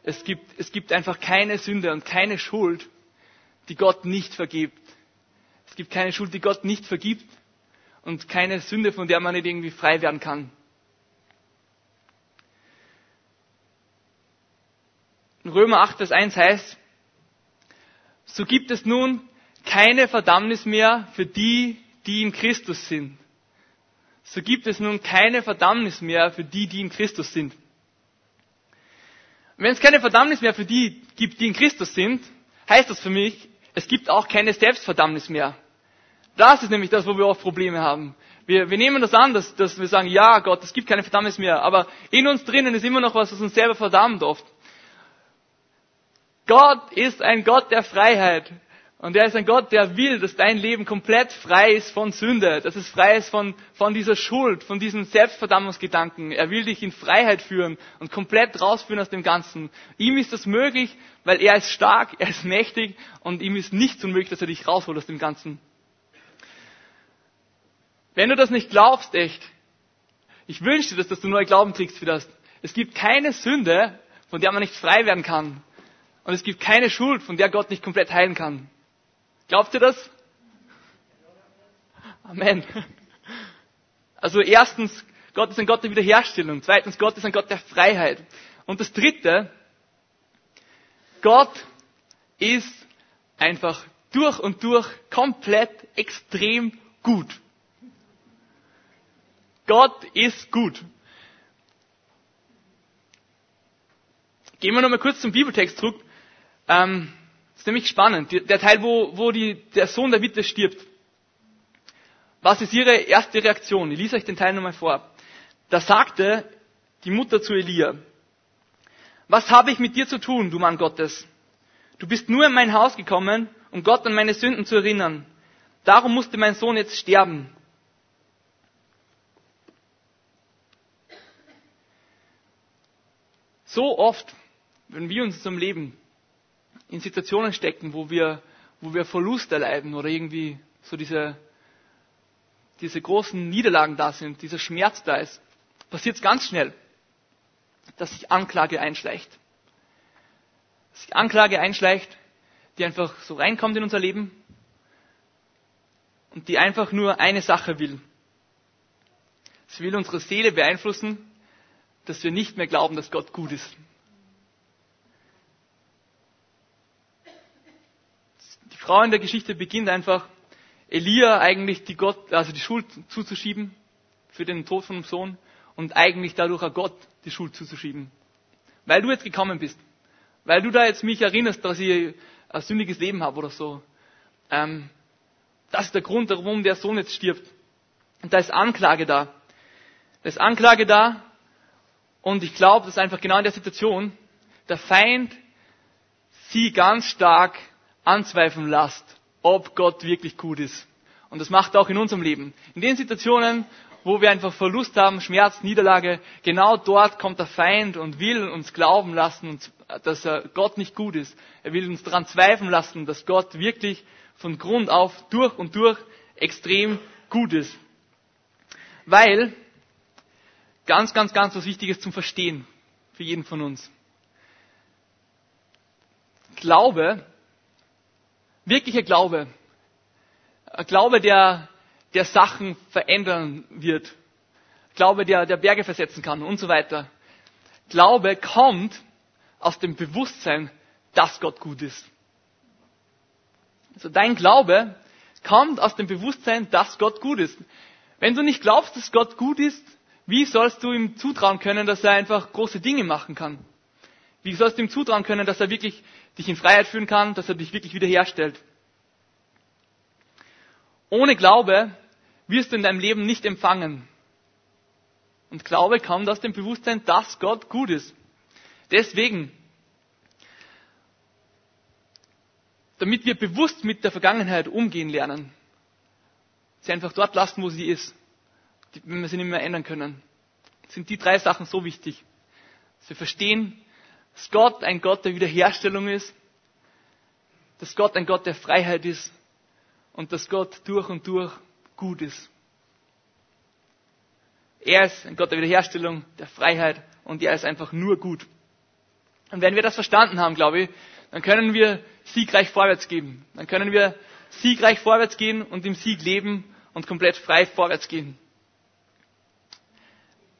[SPEAKER 1] es gibt, es gibt einfach keine Sünde und keine Schuld, die Gott nicht vergibt. Es gibt keine Schuld, die Gott nicht vergibt und keine Sünde, von der man nicht irgendwie frei werden kann. In Römer 8, Vers 1 heißt, so gibt es nun keine Verdammnis mehr für die, die in Christus sind. So gibt es nun keine Verdammnis mehr für die, die in Christus sind. Wenn es keine Verdammnis mehr für die gibt, die in Christus sind, heißt das für mich, es gibt auch keine Selbstverdammnis mehr. Das ist nämlich das, wo wir oft Probleme haben. Wir, wir nehmen das an, dass, dass wir sagen, ja Gott, es gibt keine Verdammnis mehr, aber in uns drinnen ist immer noch was, was uns selber verdammt oft. Gott ist ein Gott der Freiheit. Und er ist ein Gott, der will, dass dein Leben komplett frei ist von Sünde, dass es frei ist von, von dieser Schuld, von diesen Selbstverdammungsgedanken. Er will dich in Freiheit führen und komplett rausführen aus dem Ganzen. Ihm ist das möglich, weil er ist stark, er ist mächtig und ihm ist nichts unmöglich, dass er dich rausholt aus dem Ganzen. Wenn du das nicht glaubst, echt, ich wünsche dir, dass, du neue Glauben kriegst für das. Es gibt keine Sünde, von der man nicht frei werden kann. Und es gibt keine Schuld, von der Gott nicht komplett heilen kann. Glaubt ihr das? Amen. Also erstens, Gott ist ein Gott der Wiederherstellung. Zweitens, Gott ist ein Gott der Freiheit. Und das dritte, Gott ist einfach durch und durch komplett extrem gut. Gott ist gut. Gehen wir nochmal kurz zum Bibeltext zurück. Ähm, ist nämlich spannend. Der Teil, wo, wo die, der Sohn der Witwe stirbt. Was ist ihre erste Reaktion? Ich lese euch den Teil nochmal vor. Da sagte die Mutter zu Elia, was habe ich mit dir zu tun, du Mann Gottes? Du bist nur in mein Haus gekommen, um Gott an meine Sünden zu erinnern. Darum musste mein Sohn jetzt sterben. So oft, wenn wir uns unserem Leben in Situationen stecken, wo wir, wo wir Verlust erleiden oder irgendwie so diese, diese großen Niederlagen da sind, dieser Schmerz da ist, passiert es ganz schnell, dass sich Anklage einschleicht. Dass sich Anklage einschleicht, die einfach so reinkommt in unser Leben und die einfach nur eine Sache will. Sie will unsere Seele beeinflussen, dass wir nicht mehr glauben, dass Gott gut ist. Frau in der Geschichte beginnt einfach, Elia eigentlich die Gott, also die Schuld zuzuschieben für den Tod von dem Sohn und eigentlich dadurch auch Gott die Schuld zuzuschieben. Weil du jetzt gekommen bist. Weil du da jetzt mich erinnerst, dass ich ein sündiges Leben habe oder so. Ähm, das ist der Grund, warum der Sohn jetzt stirbt. Und da ist Anklage da. Da ist Anklage da. Und ich glaube, dass einfach genau in der Situation der Feind sie ganz stark anzweifeln lasst, ob Gott wirklich gut ist. Und das macht er auch in unserem Leben. In den Situationen, wo wir einfach Verlust haben, Schmerz, Niederlage, genau dort kommt der Feind und will uns glauben lassen, dass er Gott nicht gut ist. Er will uns daran zweifeln lassen, dass Gott wirklich von Grund auf durch und durch extrem gut ist. Weil, ganz, ganz, ganz was Wichtiges zum Verstehen für jeden von uns. Glaube Wirklicher Glaube. Ein Glaube, der, der Sachen verändern wird. Glaube, der, der Berge versetzen kann und so weiter. Glaube kommt aus dem Bewusstsein, dass Gott gut ist. Also dein Glaube kommt aus dem Bewusstsein, dass Gott gut ist. Wenn du nicht glaubst, dass Gott gut ist, wie sollst du ihm zutrauen können, dass er einfach große Dinge machen kann? Wie sollst du ihm zutrauen können, dass er wirklich dich in Freiheit führen kann, dass er dich wirklich wiederherstellt? Ohne Glaube wirst du in deinem Leben nicht empfangen. Und Glaube kommt aus dem Bewusstsein, dass Gott gut ist. Deswegen, damit wir bewusst mit der Vergangenheit umgehen lernen, sie einfach dort lassen, wo sie ist, wenn wir sie nicht mehr ändern können, sind die drei Sachen so wichtig. Dass wir verstehen, dass Gott ein Gott der Wiederherstellung ist, dass Gott ein Gott der Freiheit ist und dass Gott durch und durch gut ist. Er ist ein Gott der Wiederherstellung, der Freiheit und er ist einfach nur gut. Und wenn wir das verstanden haben, glaube ich, dann können wir siegreich vorwärts gehen. Dann können wir siegreich vorwärts gehen und im Sieg leben und komplett frei vorwärts gehen.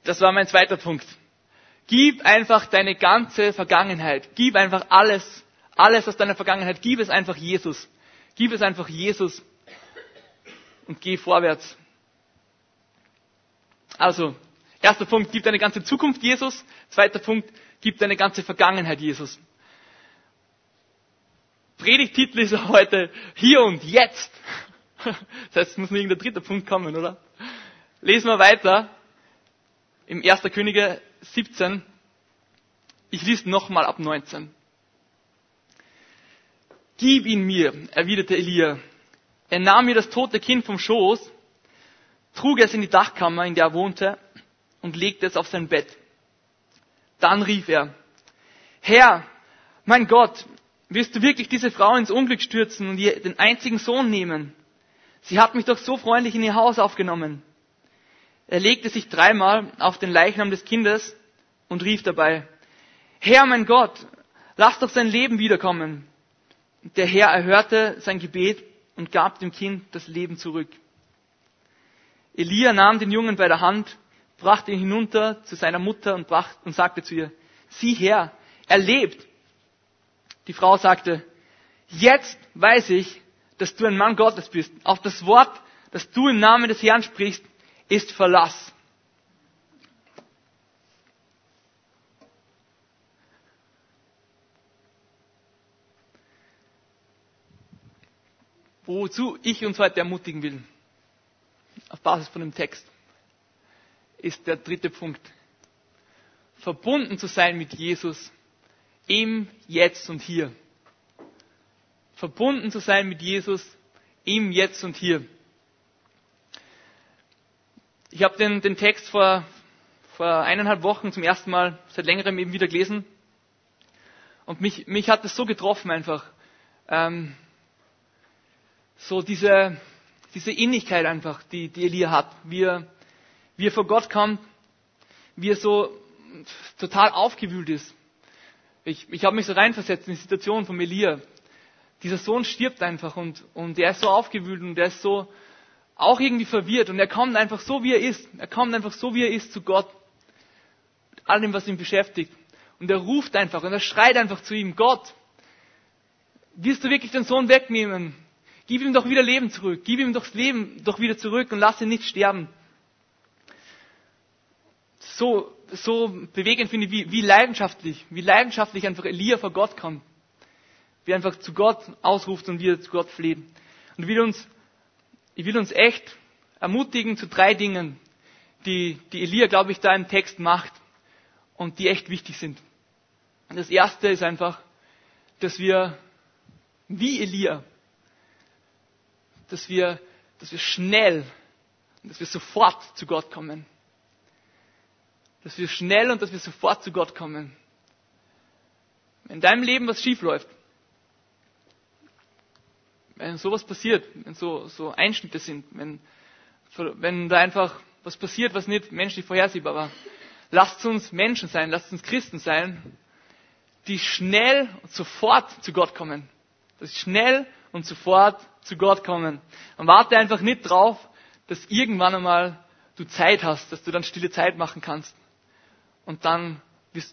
[SPEAKER 1] Das war mein zweiter Punkt. Gib einfach deine ganze Vergangenheit. Gib einfach alles alles aus deiner Vergangenheit, gib es einfach Jesus. Gib es einfach Jesus und geh vorwärts. Also, erster Punkt, gib deine ganze Zukunft Jesus. Zweiter Punkt, gib deine ganze Vergangenheit Jesus. Predigtitel ist heute hier und jetzt. Das heißt, es muss nur irgendein dritter Punkt kommen, oder? Lesen wir weiter im 1. Könige 17. Ich lese nochmal ab 19. Gib ihn mir, erwiderte Elia. Er nahm mir das tote Kind vom Schoß, trug es in die Dachkammer, in der er wohnte, und legte es auf sein Bett. Dann rief er, Herr, mein Gott, wirst du wirklich diese Frau ins Unglück stürzen und ihr den einzigen Sohn nehmen? Sie hat mich doch so freundlich in ihr Haus aufgenommen. Er legte sich dreimal auf den Leichnam des Kindes und rief dabei, Herr mein Gott, lass doch sein Leben wiederkommen. Der Herr erhörte sein Gebet und gab dem Kind das Leben zurück. Elia nahm den Jungen bei der Hand, brachte ihn hinunter zu seiner Mutter und, brachte, und sagte zu ihr, sieh her, er lebt. Die Frau sagte, jetzt weiß ich, dass du ein Mann Gottes bist. Auf das Wort, das du im Namen des Herrn sprichst, ist Verlass. Wozu ich uns heute ermutigen will, auf Basis von dem Text, ist der dritte Punkt. Verbunden zu sein mit Jesus im Jetzt und Hier. Verbunden zu sein mit Jesus im Jetzt und Hier. Ich habe den, den Text vor, vor eineinhalb Wochen zum ersten Mal seit längerem eben wieder gelesen. Und mich, mich hat es so getroffen einfach. Ähm, so diese, diese Innigkeit einfach, die, die Elia hat. Wie er, wie er vor Gott kommt, wie er so total aufgewühlt ist. Ich, ich habe mich so reinversetzt in die Situation von Elia. Dieser Sohn stirbt einfach und, und er ist so aufgewühlt und er ist so auch irgendwie verwirrt und er kommt einfach so, wie er ist. Er kommt einfach so, wie er ist zu Gott. Mit allem, was ihn beschäftigt. Und er ruft einfach und er schreit einfach zu ihm, Gott, wirst du wirklich den Sohn wegnehmen? Gib ihm doch wieder Leben zurück. Gib ihm doch das Leben doch wieder zurück und lass ihn nicht sterben. So, so bewegend finde ich, wie, wie leidenschaftlich, wie leidenschaftlich einfach Elia vor Gott kommt. Wie er einfach zu Gott ausruft und wieder zu Gott fleht. Und ich will uns, ich will uns echt ermutigen zu drei Dingen, die, die Elia, glaube ich, da im Text macht und die echt wichtig sind. Und das erste ist einfach, dass wir wie Elia dass wir, dass wir schnell und dass wir sofort zu Gott kommen. Dass wir schnell und dass wir sofort zu Gott kommen. Wenn in deinem Leben was schief läuft, wenn sowas passiert, wenn so, so Einschnitte sind, wenn, wenn da einfach was passiert, was nicht menschlich vorhersehbar war, lasst uns Menschen sein, lasst uns Christen sein, die schnell und sofort zu Gott kommen. Sie schnell und sofort zu Gott kommen. Und warte einfach nicht drauf, dass irgendwann einmal du Zeit hast, dass du dann stille Zeit machen kannst. Und dann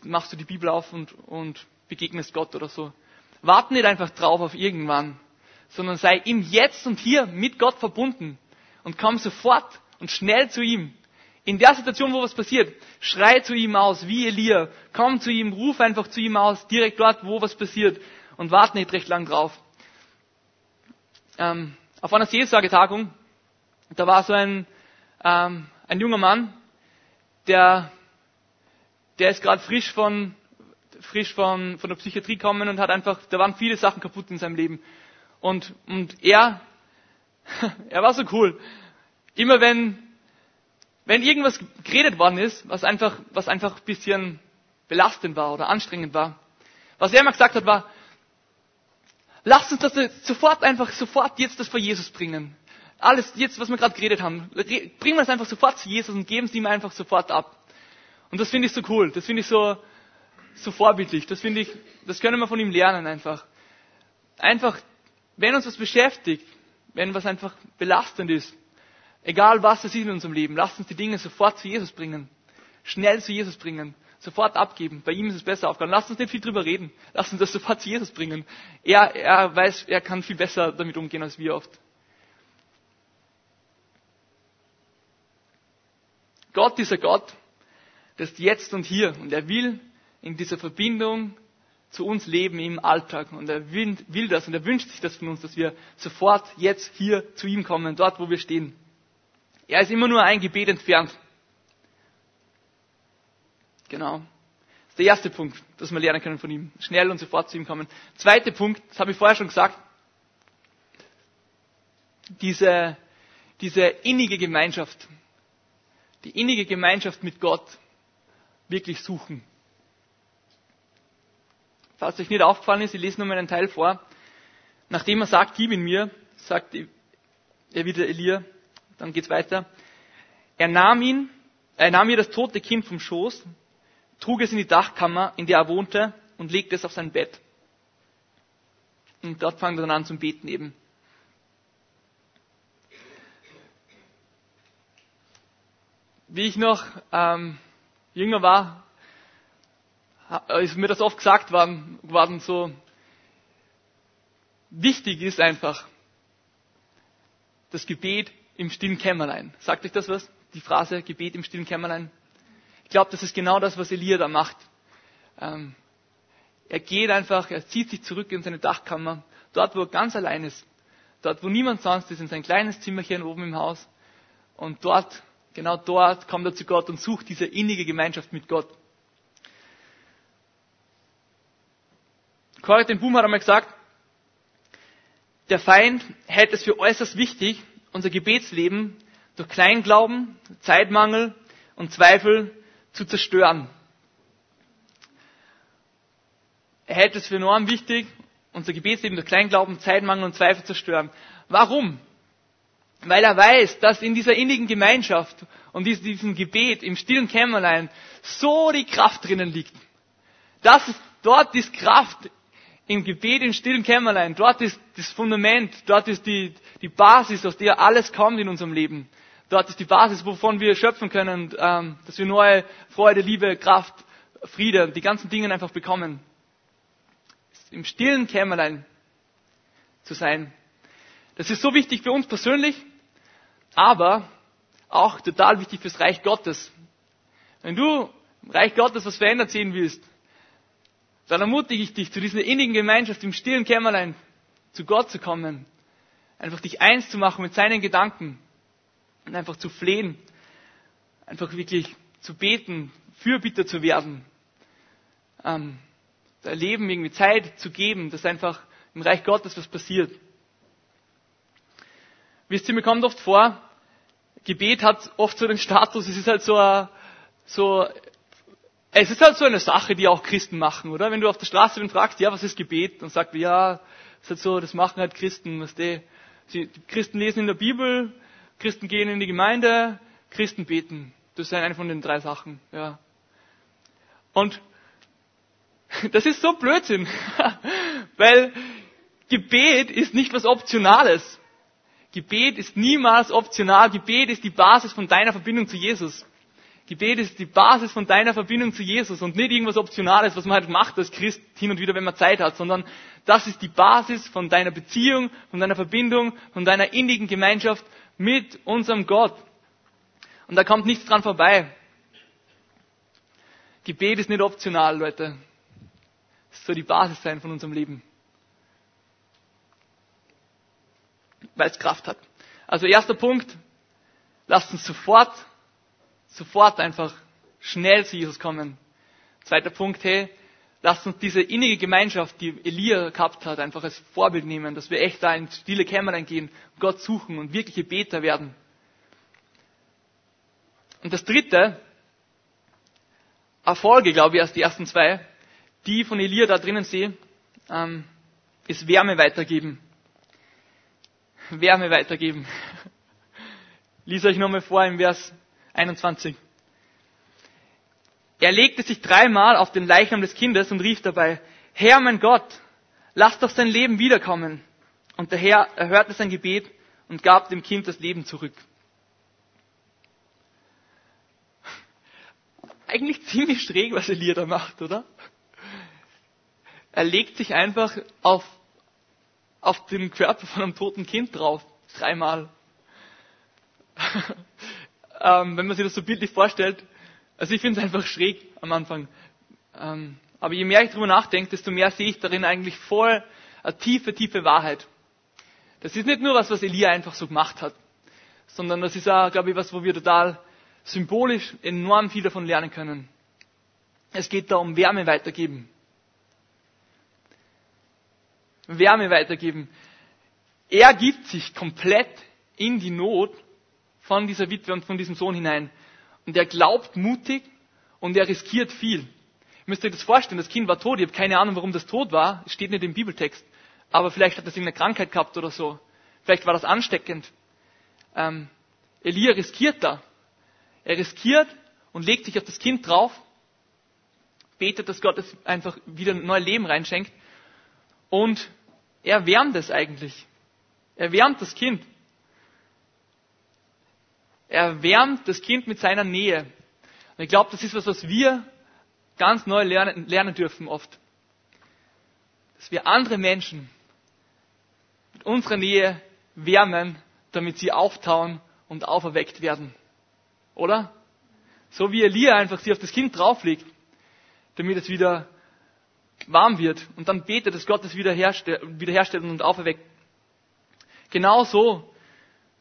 [SPEAKER 1] machst du die Bibel auf und, und begegnest Gott oder so. Warte nicht einfach drauf auf irgendwann, sondern sei im Jetzt und Hier mit Gott verbunden und komm sofort und schnell zu ihm. In der Situation, wo was passiert, schrei zu ihm aus, wie Elia. Komm zu ihm, ruf einfach zu ihm aus, direkt dort, wo was passiert und warte nicht recht lang drauf ähm, auf einer Seelsorgetagung, da war so ein, ähm, ein junger Mann, der, der ist gerade frisch von, frisch von, von der Psychiatrie gekommen und hat einfach, da waren viele Sachen kaputt in seinem Leben. Und, und er, er war so cool. Immer wenn, wenn irgendwas geredet worden ist, was einfach, was einfach ein bisschen belastend war oder anstrengend war, was er immer gesagt hat, war, Lasst uns das sofort einfach, sofort jetzt das vor Jesus bringen. Alles jetzt, was wir gerade geredet haben, bringen wir es einfach sofort zu Jesus und geben es ihm einfach sofort ab. Und das finde ich so cool. Das finde ich so, so vorbildlich. Das finde ich, das können wir von ihm lernen einfach. Einfach, wenn uns was beschäftigt, wenn was einfach belastend ist, egal was es ist in unserem Leben, lasst uns die Dinge sofort zu Jesus bringen. Schnell zu Jesus bringen. sofort abgeben. Bei ihm ist es besser aufgegangen. Lasst uns nicht viel drüber reden. Lasst uns das sofort zu Jesus bringen. Er, er weiß, er kann viel besser damit umgehen als wir oft. Gott ist ein Gott, ist jetzt und hier. Und er will in dieser Verbindung zu uns leben im Alltag. Und er will, will das und er wünscht sich das von uns, dass wir sofort jetzt hier zu ihm kommen, dort wo wir stehen. Er ist immer nur ein Gebet entfernt. Genau. Das ist der erste Punkt, dass wir lernen können von ihm. Schnell und sofort zu ihm kommen. Zweiter Punkt, das habe ich vorher schon gesagt. Diese, diese innige Gemeinschaft. Die innige Gemeinschaft mit Gott wirklich suchen. Falls euch nicht aufgefallen ist, ich lese nur mal einen Teil vor. Nachdem er sagt, gib ihn mir, sagt er wieder Elia, dann geht's weiter. Er nahm ihn, er nahm ihr das tote Kind vom Schoß, trug es in die Dachkammer, in der er wohnte, und legte es auf sein Bett. Und dort fang er dann an zum Beten eben. Wie ich noch ähm, jünger war, ist mir das oft gesagt worden, worden so, wichtig ist einfach das Gebet im stillen Kämmerlein. Sagt euch das was? Die Phrase Gebet im stillen Kämmerlein? Ich glaube, das ist genau das, was Elia da macht. Ähm, er geht einfach, er zieht sich zurück in seine Dachkammer, dort, wo er ganz allein ist, dort, wo niemand sonst ist, in sein kleines Zimmerchen oben im Haus. Und dort, genau dort, kommt er zu Gott und sucht diese innige Gemeinschaft mit Gott. Corrie den Boom hat einmal gesagt, der Feind hält es für äußerst wichtig, unser Gebetsleben durch Kleinglauben, Zeitmangel und Zweifel zu zerstören. Er hält es für enorm wichtig, unser Gebetsleben durch Kleinglauben, Zeitmangel und Zweifel zu zerstören. Warum? Weil er weiß, dass in dieser innigen Gemeinschaft und diesem Gebet im stillen Kämmerlein so die Kraft drinnen liegt. Das ist, dort ist Kraft im Gebet im stillen Kämmerlein. Dort ist das Fundament, dort ist die, die Basis, aus der alles kommt in unserem Leben. Dort ist die Basis, wovon wir schöpfen können, ähm, dass wir neue Freude, Liebe, Kraft, Friede, die ganzen Dinge einfach bekommen. Im stillen Kämmerlein zu sein. Das ist so wichtig für uns persönlich, aber auch total wichtig fürs Reich Gottes. Wenn du im Reich Gottes was verändert sehen willst, dann ermutige ich dich, zu dieser innigen Gemeinschaft im stillen Kämmerlein zu Gott zu kommen. Einfach dich eins zu machen mit seinen Gedanken und einfach zu flehen, einfach wirklich zu beten, Fürbitter zu werden, ähm, Leben irgendwie Zeit zu geben, dass einfach im Reich Gottes was passiert. Wisst ihr, mir kommt oft vor, Gebet hat oft so den Status, es ist halt so, so es ist halt so eine Sache, die auch Christen machen, oder? Wenn du auf der Straße den fragst, ja, was ist Gebet? Dann sagt ja, ist halt so, das machen halt Christen, was die, die Christen lesen in der Bibel, Christen gehen in die Gemeinde, Christen beten. Das ist eine von den drei Sachen, ja. Und das ist so Blödsinn, weil Gebet ist nicht was Optionales. Gebet ist niemals optional. Gebet ist die Basis von deiner Verbindung zu Jesus. Gebet ist die Basis von deiner Verbindung zu Jesus und nicht irgendwas Optionales, was man halt macht als Christ hin und wieder, wenn man Zeit hat, sondern das ist die Basis von deiner Beziehung, von deiner Verbindung, von deiner innigen Gemeinschaft mit unserem Gott. Und da kommt nichts dran vorbei. Gebet ist nicht optional, Leute. Es soll die Basis sein von unserem Leben. Weil es Kraft hat. Also erster Punkt, lasst uns sofort, sofort einfach schnell zu Jesus kommen. Zweiter Punkt, hey, lasst uns diese innige Gemeinschaft, die Elia gehabt hat, einfach als Vorbild nehmen, dass wir echt da in stille Kämmerlein gehen, Gott suchen und wirkliche Beter werden. Und das dritte, Erfolge, glaube ich, erst die ersten zwei, die von Elia da drinnen sehe, ähm, ist Wärme weitergeben. Wärme weitergeben. Lies euch nochmal vor im Vers 21. Er legte sich dreimal auf den Leichnam des Kindes und rief dabei, Herr mein Gott, lass doch sein Leben wiederkommen. Und der Herr erhörte sein Gebet und gab dem Kind das Leben zurück. eigentlich ziemlich schräg, was Elia da macht, oder? Er legt sich einfach auf, auf den Körper von einem toten Kind drauf. Dreimal. Ähm, wenn man sich das so bildlich vorstellt. Also ich finde es einfach schräg am Anfang. Ähm, aber je mehr ich darüber nachdenke, desto mehr sehe ich darin eigentlich voll eine tiefe, tiefe Wahrheit. Das ist nicht nur was, was Elia einfach so gemacht hat, sondern das ist auch, glaube ich, was, wo wir total symbolisch enorm viel davon lernen können. Es geht da um Wärme weitergeben. Wärme weitergeben. Er gibt sich komplett in die Not von dieser Witwe und von diesem Sohn hinein. Und er glaubt mutig und er riskiert viel. Ihr müsst euch das vorstellen, das Kind war tot. Ich habe keine Ahnung, warum das tot war. Es steht nicht im Bibeltext. Aber vielleicht hat es irgendeine Krankheit gehabt oder so. Vielleicht war das ansteckend. Ähm, Elia riskiert da. Er riskiert und legt sich auf das Kind drauf, betet, dass Gott es einfach wieder ein neues Leben reinschenkt und er wärmt es eigentlich. Er wärmt das Kind. Er wärmt das Kind mit seiner Nähe. Und ich glaube, das ist was, was wir ganz neu lernen, lernen dürfen oft. Dass wir andere Menschen mit unserer Nähe wärmen, damit sie auftauen und auferweckt werden. Oder? So wie Elia einfach sie auf das Kind drauflegt, damit es wieder warm wird und dann betet, dass Gott es wiederherstellt und auferweckt. Genauso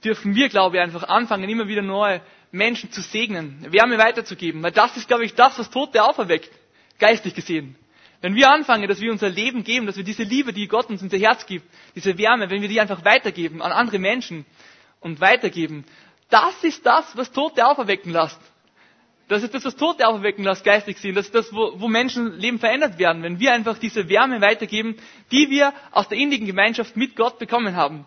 [SPEAKER 1] dürfen wir, glaube ich, einfach anfangen, immer wieder neue Menschen zu segnen, Wärme weiterzugeben, weil das ist, glaube ich, das, was Tote auferweckt, geistig gesehen. Wenn wir anfangen, dass wir unser Leben geben, dass wir diese Liebe, die Gott uns in unser Herz gibt, diese Wärme, wenn wir die einfach weitergeben an andere Menschen und weitergeben, das ist das, was Tote auferwecken lässt. Das ist das, was Tote auferwecken lässt, geistig sehen. Das ist das, wo, wo Menschenleben verändert werden, wenn wir einfach diese Wärme weitergeben, die wir aus der innigen Gemeinschaft mit Gott bekommen haben.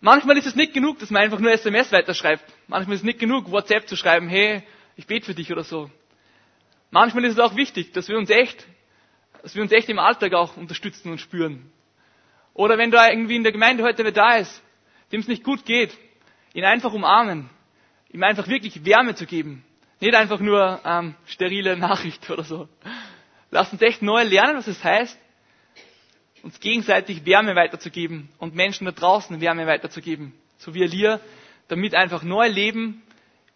[SPEAKER 1] Manchmal ist es nicht genug, dass man einfach nur SMS weiterschreibt. Manchmal ist es nicht genug, WhatsApp zu schreiben, hey, ich bete für dich oder so. Manchmal ist es auch wichtig, dass wir uns echt, dass wir uns echt im Alltag auch unterstützen und spüren. Oder wenn da irgendwie in der Gemeinde heute wer da ist, dem es nicht gut geht, ihn einfach umarmen, ihm einfach wirklich Wärme zu geben. Nicht einfach nur ähm, sterile Nachricht oder so. Lass uns echt neu lernen, was es heißt, uns gegenseitig Wärme weiterzugeben und Menschen da draußen Wärme weiterzugeben. So wie Elia, damit einfach neu Leben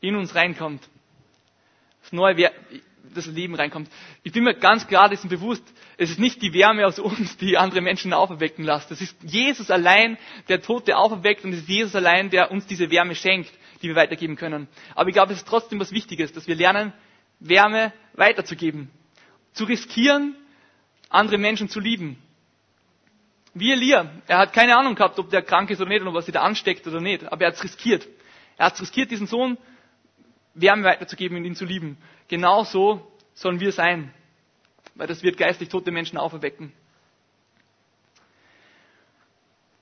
[SPEAKER 1] in uns reinkommt. Das neue das Leben reinkommt. Ich bin mir ganz klar dessen bewusst, es ist nicht die Wärme aus uns, die andere Menschen auferwecken lässt. Es ist Jesus allein, der Tote auferweckt und es ist Jesus allein, der uns diese Wärme schenkt, die wir weitergeben können. Aber ich glaube, es ist trotzdem was Wichtiges, dass wir lernen, Wärme weiterzugeben. Zu riskieren, andere Menschen zu lieben. Wie Elia. Er hat keine Ahnung gehabt, ob der krank ist oder nicht und ob er sich da ansteckt oder nicht. Aber er hat es riskiert. Er hat es riskiert, diesen Sohn Wärme weiterzugeben und ihn zu lieben. Genauso sollen wir sein. Weil das wird geistlich tote Menschen auferwecken.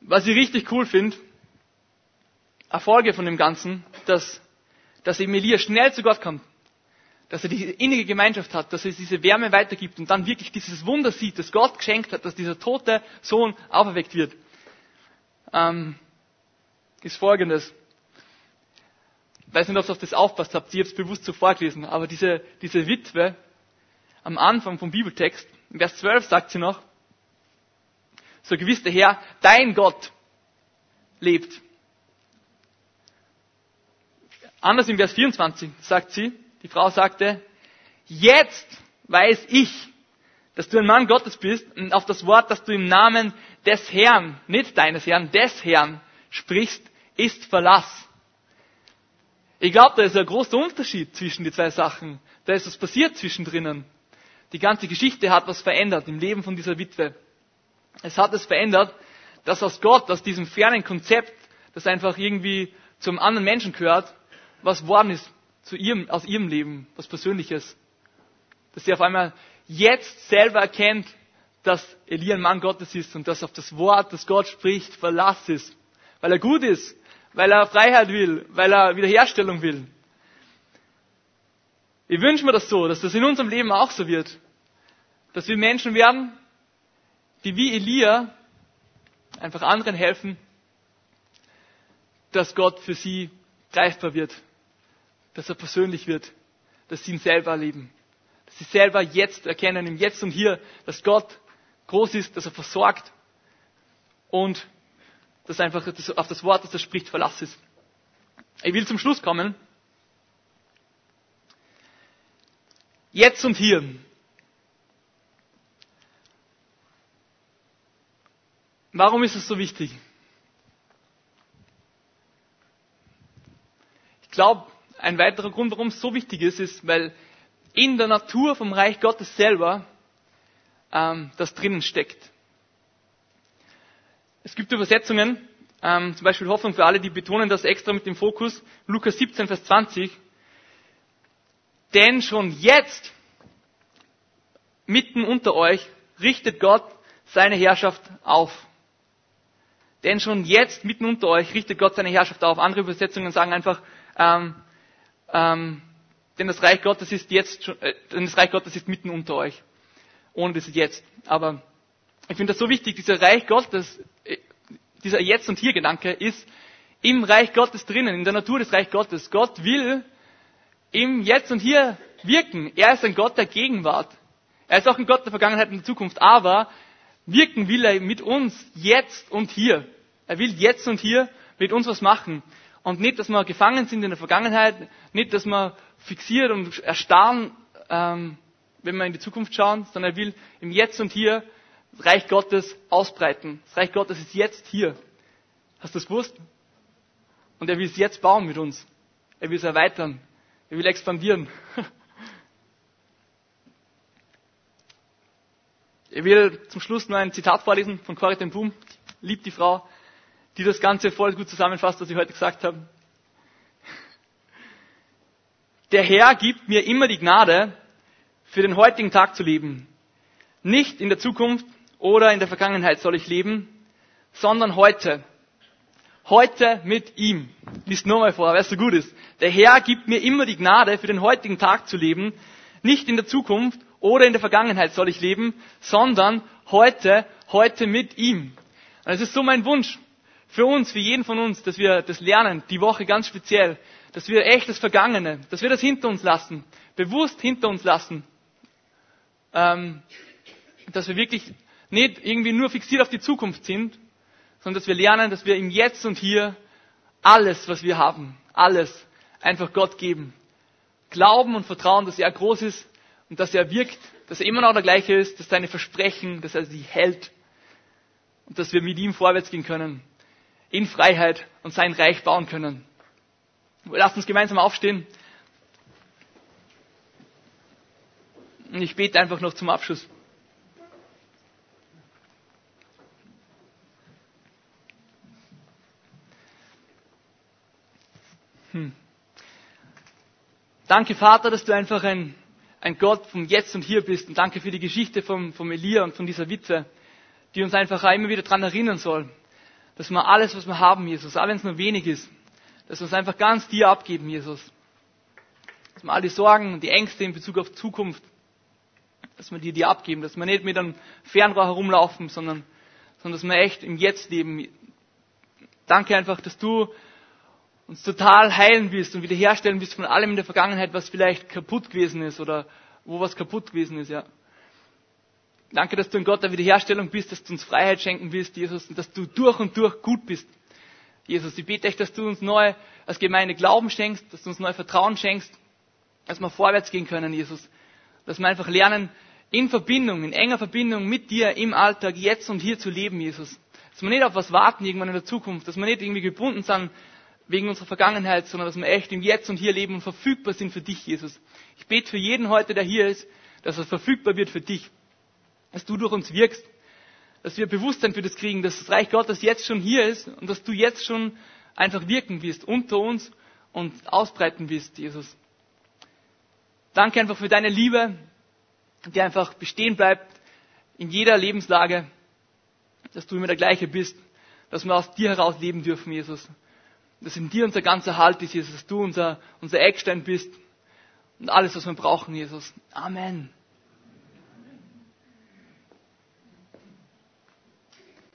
[SPEAKER 1] Was ich richtig cool finde, Erfolge von dem Ganzen, dass, dass eben Elia schnell zu Gott kommt. Dass er diese innige Gemeinschaft hat, dass er diese Wärme weitergibt und dann wirklich dieses Wunder sieht, das Gott geschenkt hat, dass dieser tote Sohn auferweckt wird. Ähm, ist folgendes weiß nicht, ob ihr auf das aufpasst habt, ich habe es bewusst so vorgelesen, aber diese, diese Witwe am Anfang vom Bibeltext, in Vers 12 sagt sie noch, so gewiss der Herr, dein Gott lebt. Anders im Vers 24 sagt sie, die Frau sagte, jetzt weiß ich, dass du ein Mann Gottes bist und auf das Wort, das du im Namen des Herrn, nicht deines Herrn, des Herrn sprichst, ist Verlass. Ich glaube, da ist ein großer Unterschied zwischen die zwei Sachen. Da ist was passiert zwischendrin. Die ganze Geschichte hat was verändert im Leben von dieser Witwe. Es hat es verändert, dass aus Gott, aus diesem fernen Konzept, das einfach irgendwie zum anderen Menschen gehört, was worden ist zu ihrem, aus ihrem Leben, was Persönliches. Dass sie auf einmal jetzt selber erkennt, dass Elia ein Mann Gottes ist und dass auf das Wort, das Gott spricht, Verlass ist. Weil er gut ist, weil er Freiheit will, weil er Wiederherstellung will. Ich wünsche mir das so, dass das in unserem Leben auch so wird. Dass wir Menschen werden, die wie Elia einfach anderen helfen, dass Gott für sie greifbar wird, dass er persönlich wird, dass sie ihn selber erleben. Dass sie selber jetzt erkennen, im Jetzt und Hier, dass Gott groß ist, dass er versorgt und dass einfach auf das Wort, das er spricht, Verlass ist. Ich will zum Schluss kommen. Jetzt und hier. Warum ist es so wichtig? Ich glaube, ein weiterer Grund, warum es so wichtig ist, ist, weil in der Natur vom Reich Gottes selber ähm, das drinnen steckt. Es gibt Übersetzungen, ähm, zum Beispiel Hoffnung für alle, die betonen das extra mit dem Fokus, Lukas 17, Vers 20. Denn schon jetzt, mitten unter euch, richtet Gott seine Herrschaft auf. Denn schon jetzt, mitten unter euch, richtet Gott seine Herrschaft auf. Andere Übersetzungen sagen einfach, ähm, ähm, denn das Reich Gottes ist jetzt, äh, denn das Reich Gottes ist mitten unter euch. Ohne das jetzt. Aber ich finde das so wichtig, dieser Reich Gottes, äh, dieser Jetzt- und Hier-Gedanke ist im Reich Gottes drinnen, in der Natur des Reich Gottes. Gott will im Jetzt und Hier wirken. Er ist ein Gott der Gegenwart. Er ist auch ein Gott der Vergangenheit und der Zukunft. Aber wirken will er mit uns jetzt und hier. Er will jetzt und hier mit uns was machen. Und nicht, dass wir gefangen sind in der Vergangenheit, nicht, dass wir fixiert und erstarren, ähm, wenn wir in die Zukunft schauen, sondern er will im Jetzt und Hier das Reich Gottes ausbreiten. Das Reich Gottes ist jetzt hier. Hast du das gewusst? Und er will es jetzt bauen mit uns. Er will es erweitern. Er will expandieren. Ich will zum Schluss nur ein Zitat vorlesen von Corrie ten Boom. Liebt die Frau, die das Ganze voll gut zusammenfasst, was ich heute gesagt habe. Der Herr gibt mir immer die Gnade, für den heutigen Tag zu leben. Nicht in der Zukunft oder in der Vergangenheit soll ich leben, sondern heute. Heute mit ihm. Lies nur mal vor, wer so gut ist. Der Herr gibt mir immer die Gnade, für den heutigen Tag zu leben. Nicht in der Zukunft oder in der Vergangenheit soll ich leben, sondern heute, heute mit ihm. Und es ist so mein Wunsch für uns, für jeden von uns, dass wir das lernen, die Woche ganz speziell, dass wir echt das Vergangene, dass wir das hinter uns lassen, bewusst hinter uns lassen, ähm, dass wir wirklich nicht irgendwie nur fixiert auf die Zukunft sind, sondern dass wir lernen, dass wir im Jetzt und Hier alles, was wir haben, alles einfach Gott geben. Glauben und vertrauen, dass er groß ist und dass er wirkt, dass er immer noch der gleiche ist, dass seine Versprechen, dass er sie hält und dass wir mit ihm vorwärts gehen können, in Freiheit und sein Reich bauen können. Lasst uns gemeinsam aufstehen. Und ich bete einfach noch zum Abschluss. Hm. Danke, Vater, dass du einfach ein, ein Gott vom Jetzt und Hier bist. Und danke für die Geschichte vom, vom Elia und von dieser Witwe, die uns einfach immer wieder daran erinnern soll, dass wir alles, was wir haben, Jesus, auch wenn es nur wenig ist, dass wir es einfach ganz dir abgeben, Jesus. Dass wir all die Sorgen und die Ängste in Bezug auf Zukunft, dass wir dir die abgeben, dass wir nicht mit einem Fernrohr herumlaufen, sondern, sondern dass wir echt im Jetzt leben. Danke einfach, dass du uns total heilen wirst und wiederherstellen wirst von allem in der Vergangenheit, was vielleicht kaputt gewesen ist oder wo was kaputt gewesen ist, ja. Danke, dass du ein Gott der Wiederherstellung bist, dass du uns Freiheit schenken wirst, Jesus, und dass du durch und durch gut bist. Jesus, ich bete echt, dass du uns neu als Gemeinde Glauben schenkst, dass du uns neu Vertrauen schenkst, dass wir vorwärts gehen können, Jesus. Dass wir einfach lernen, in Verbindung, in enger Verbindung mit dir im Alltag jetzt und hier zu leben, Jesus. Dass wir nicht auf was warten irgendwann in der Zukunft, dass wir nicht irgendwie gebunden sind wegen unserer Vergangenheit, sondern dass wir echt im Jetzt und Hier leben und verfügbar sind für dich, Jesus. Ich bete für jeden heute, der hier ist, dass er verfügbar wird für dich. Dass du durch uns wirkst. Dass wir Bewusstsein für das kriegen, dass das Reich Gottes jetzt schon hier ist und dass du jetzt schon einfach wirken wirst unter uns und ausbreiten wirst, Jesus. Danke einfach für deine Liebe, die einfach bestehen bleibt in jeder Lebenslage, dass du immer der gleiche bist, dass wir aus dir heraus leben dürfen, Jesus dass in dir unser ganzer Halt ist, Jesus, dass du unser, unser Eckstein bist und alles, was wir brauchen, Jesus. Amen.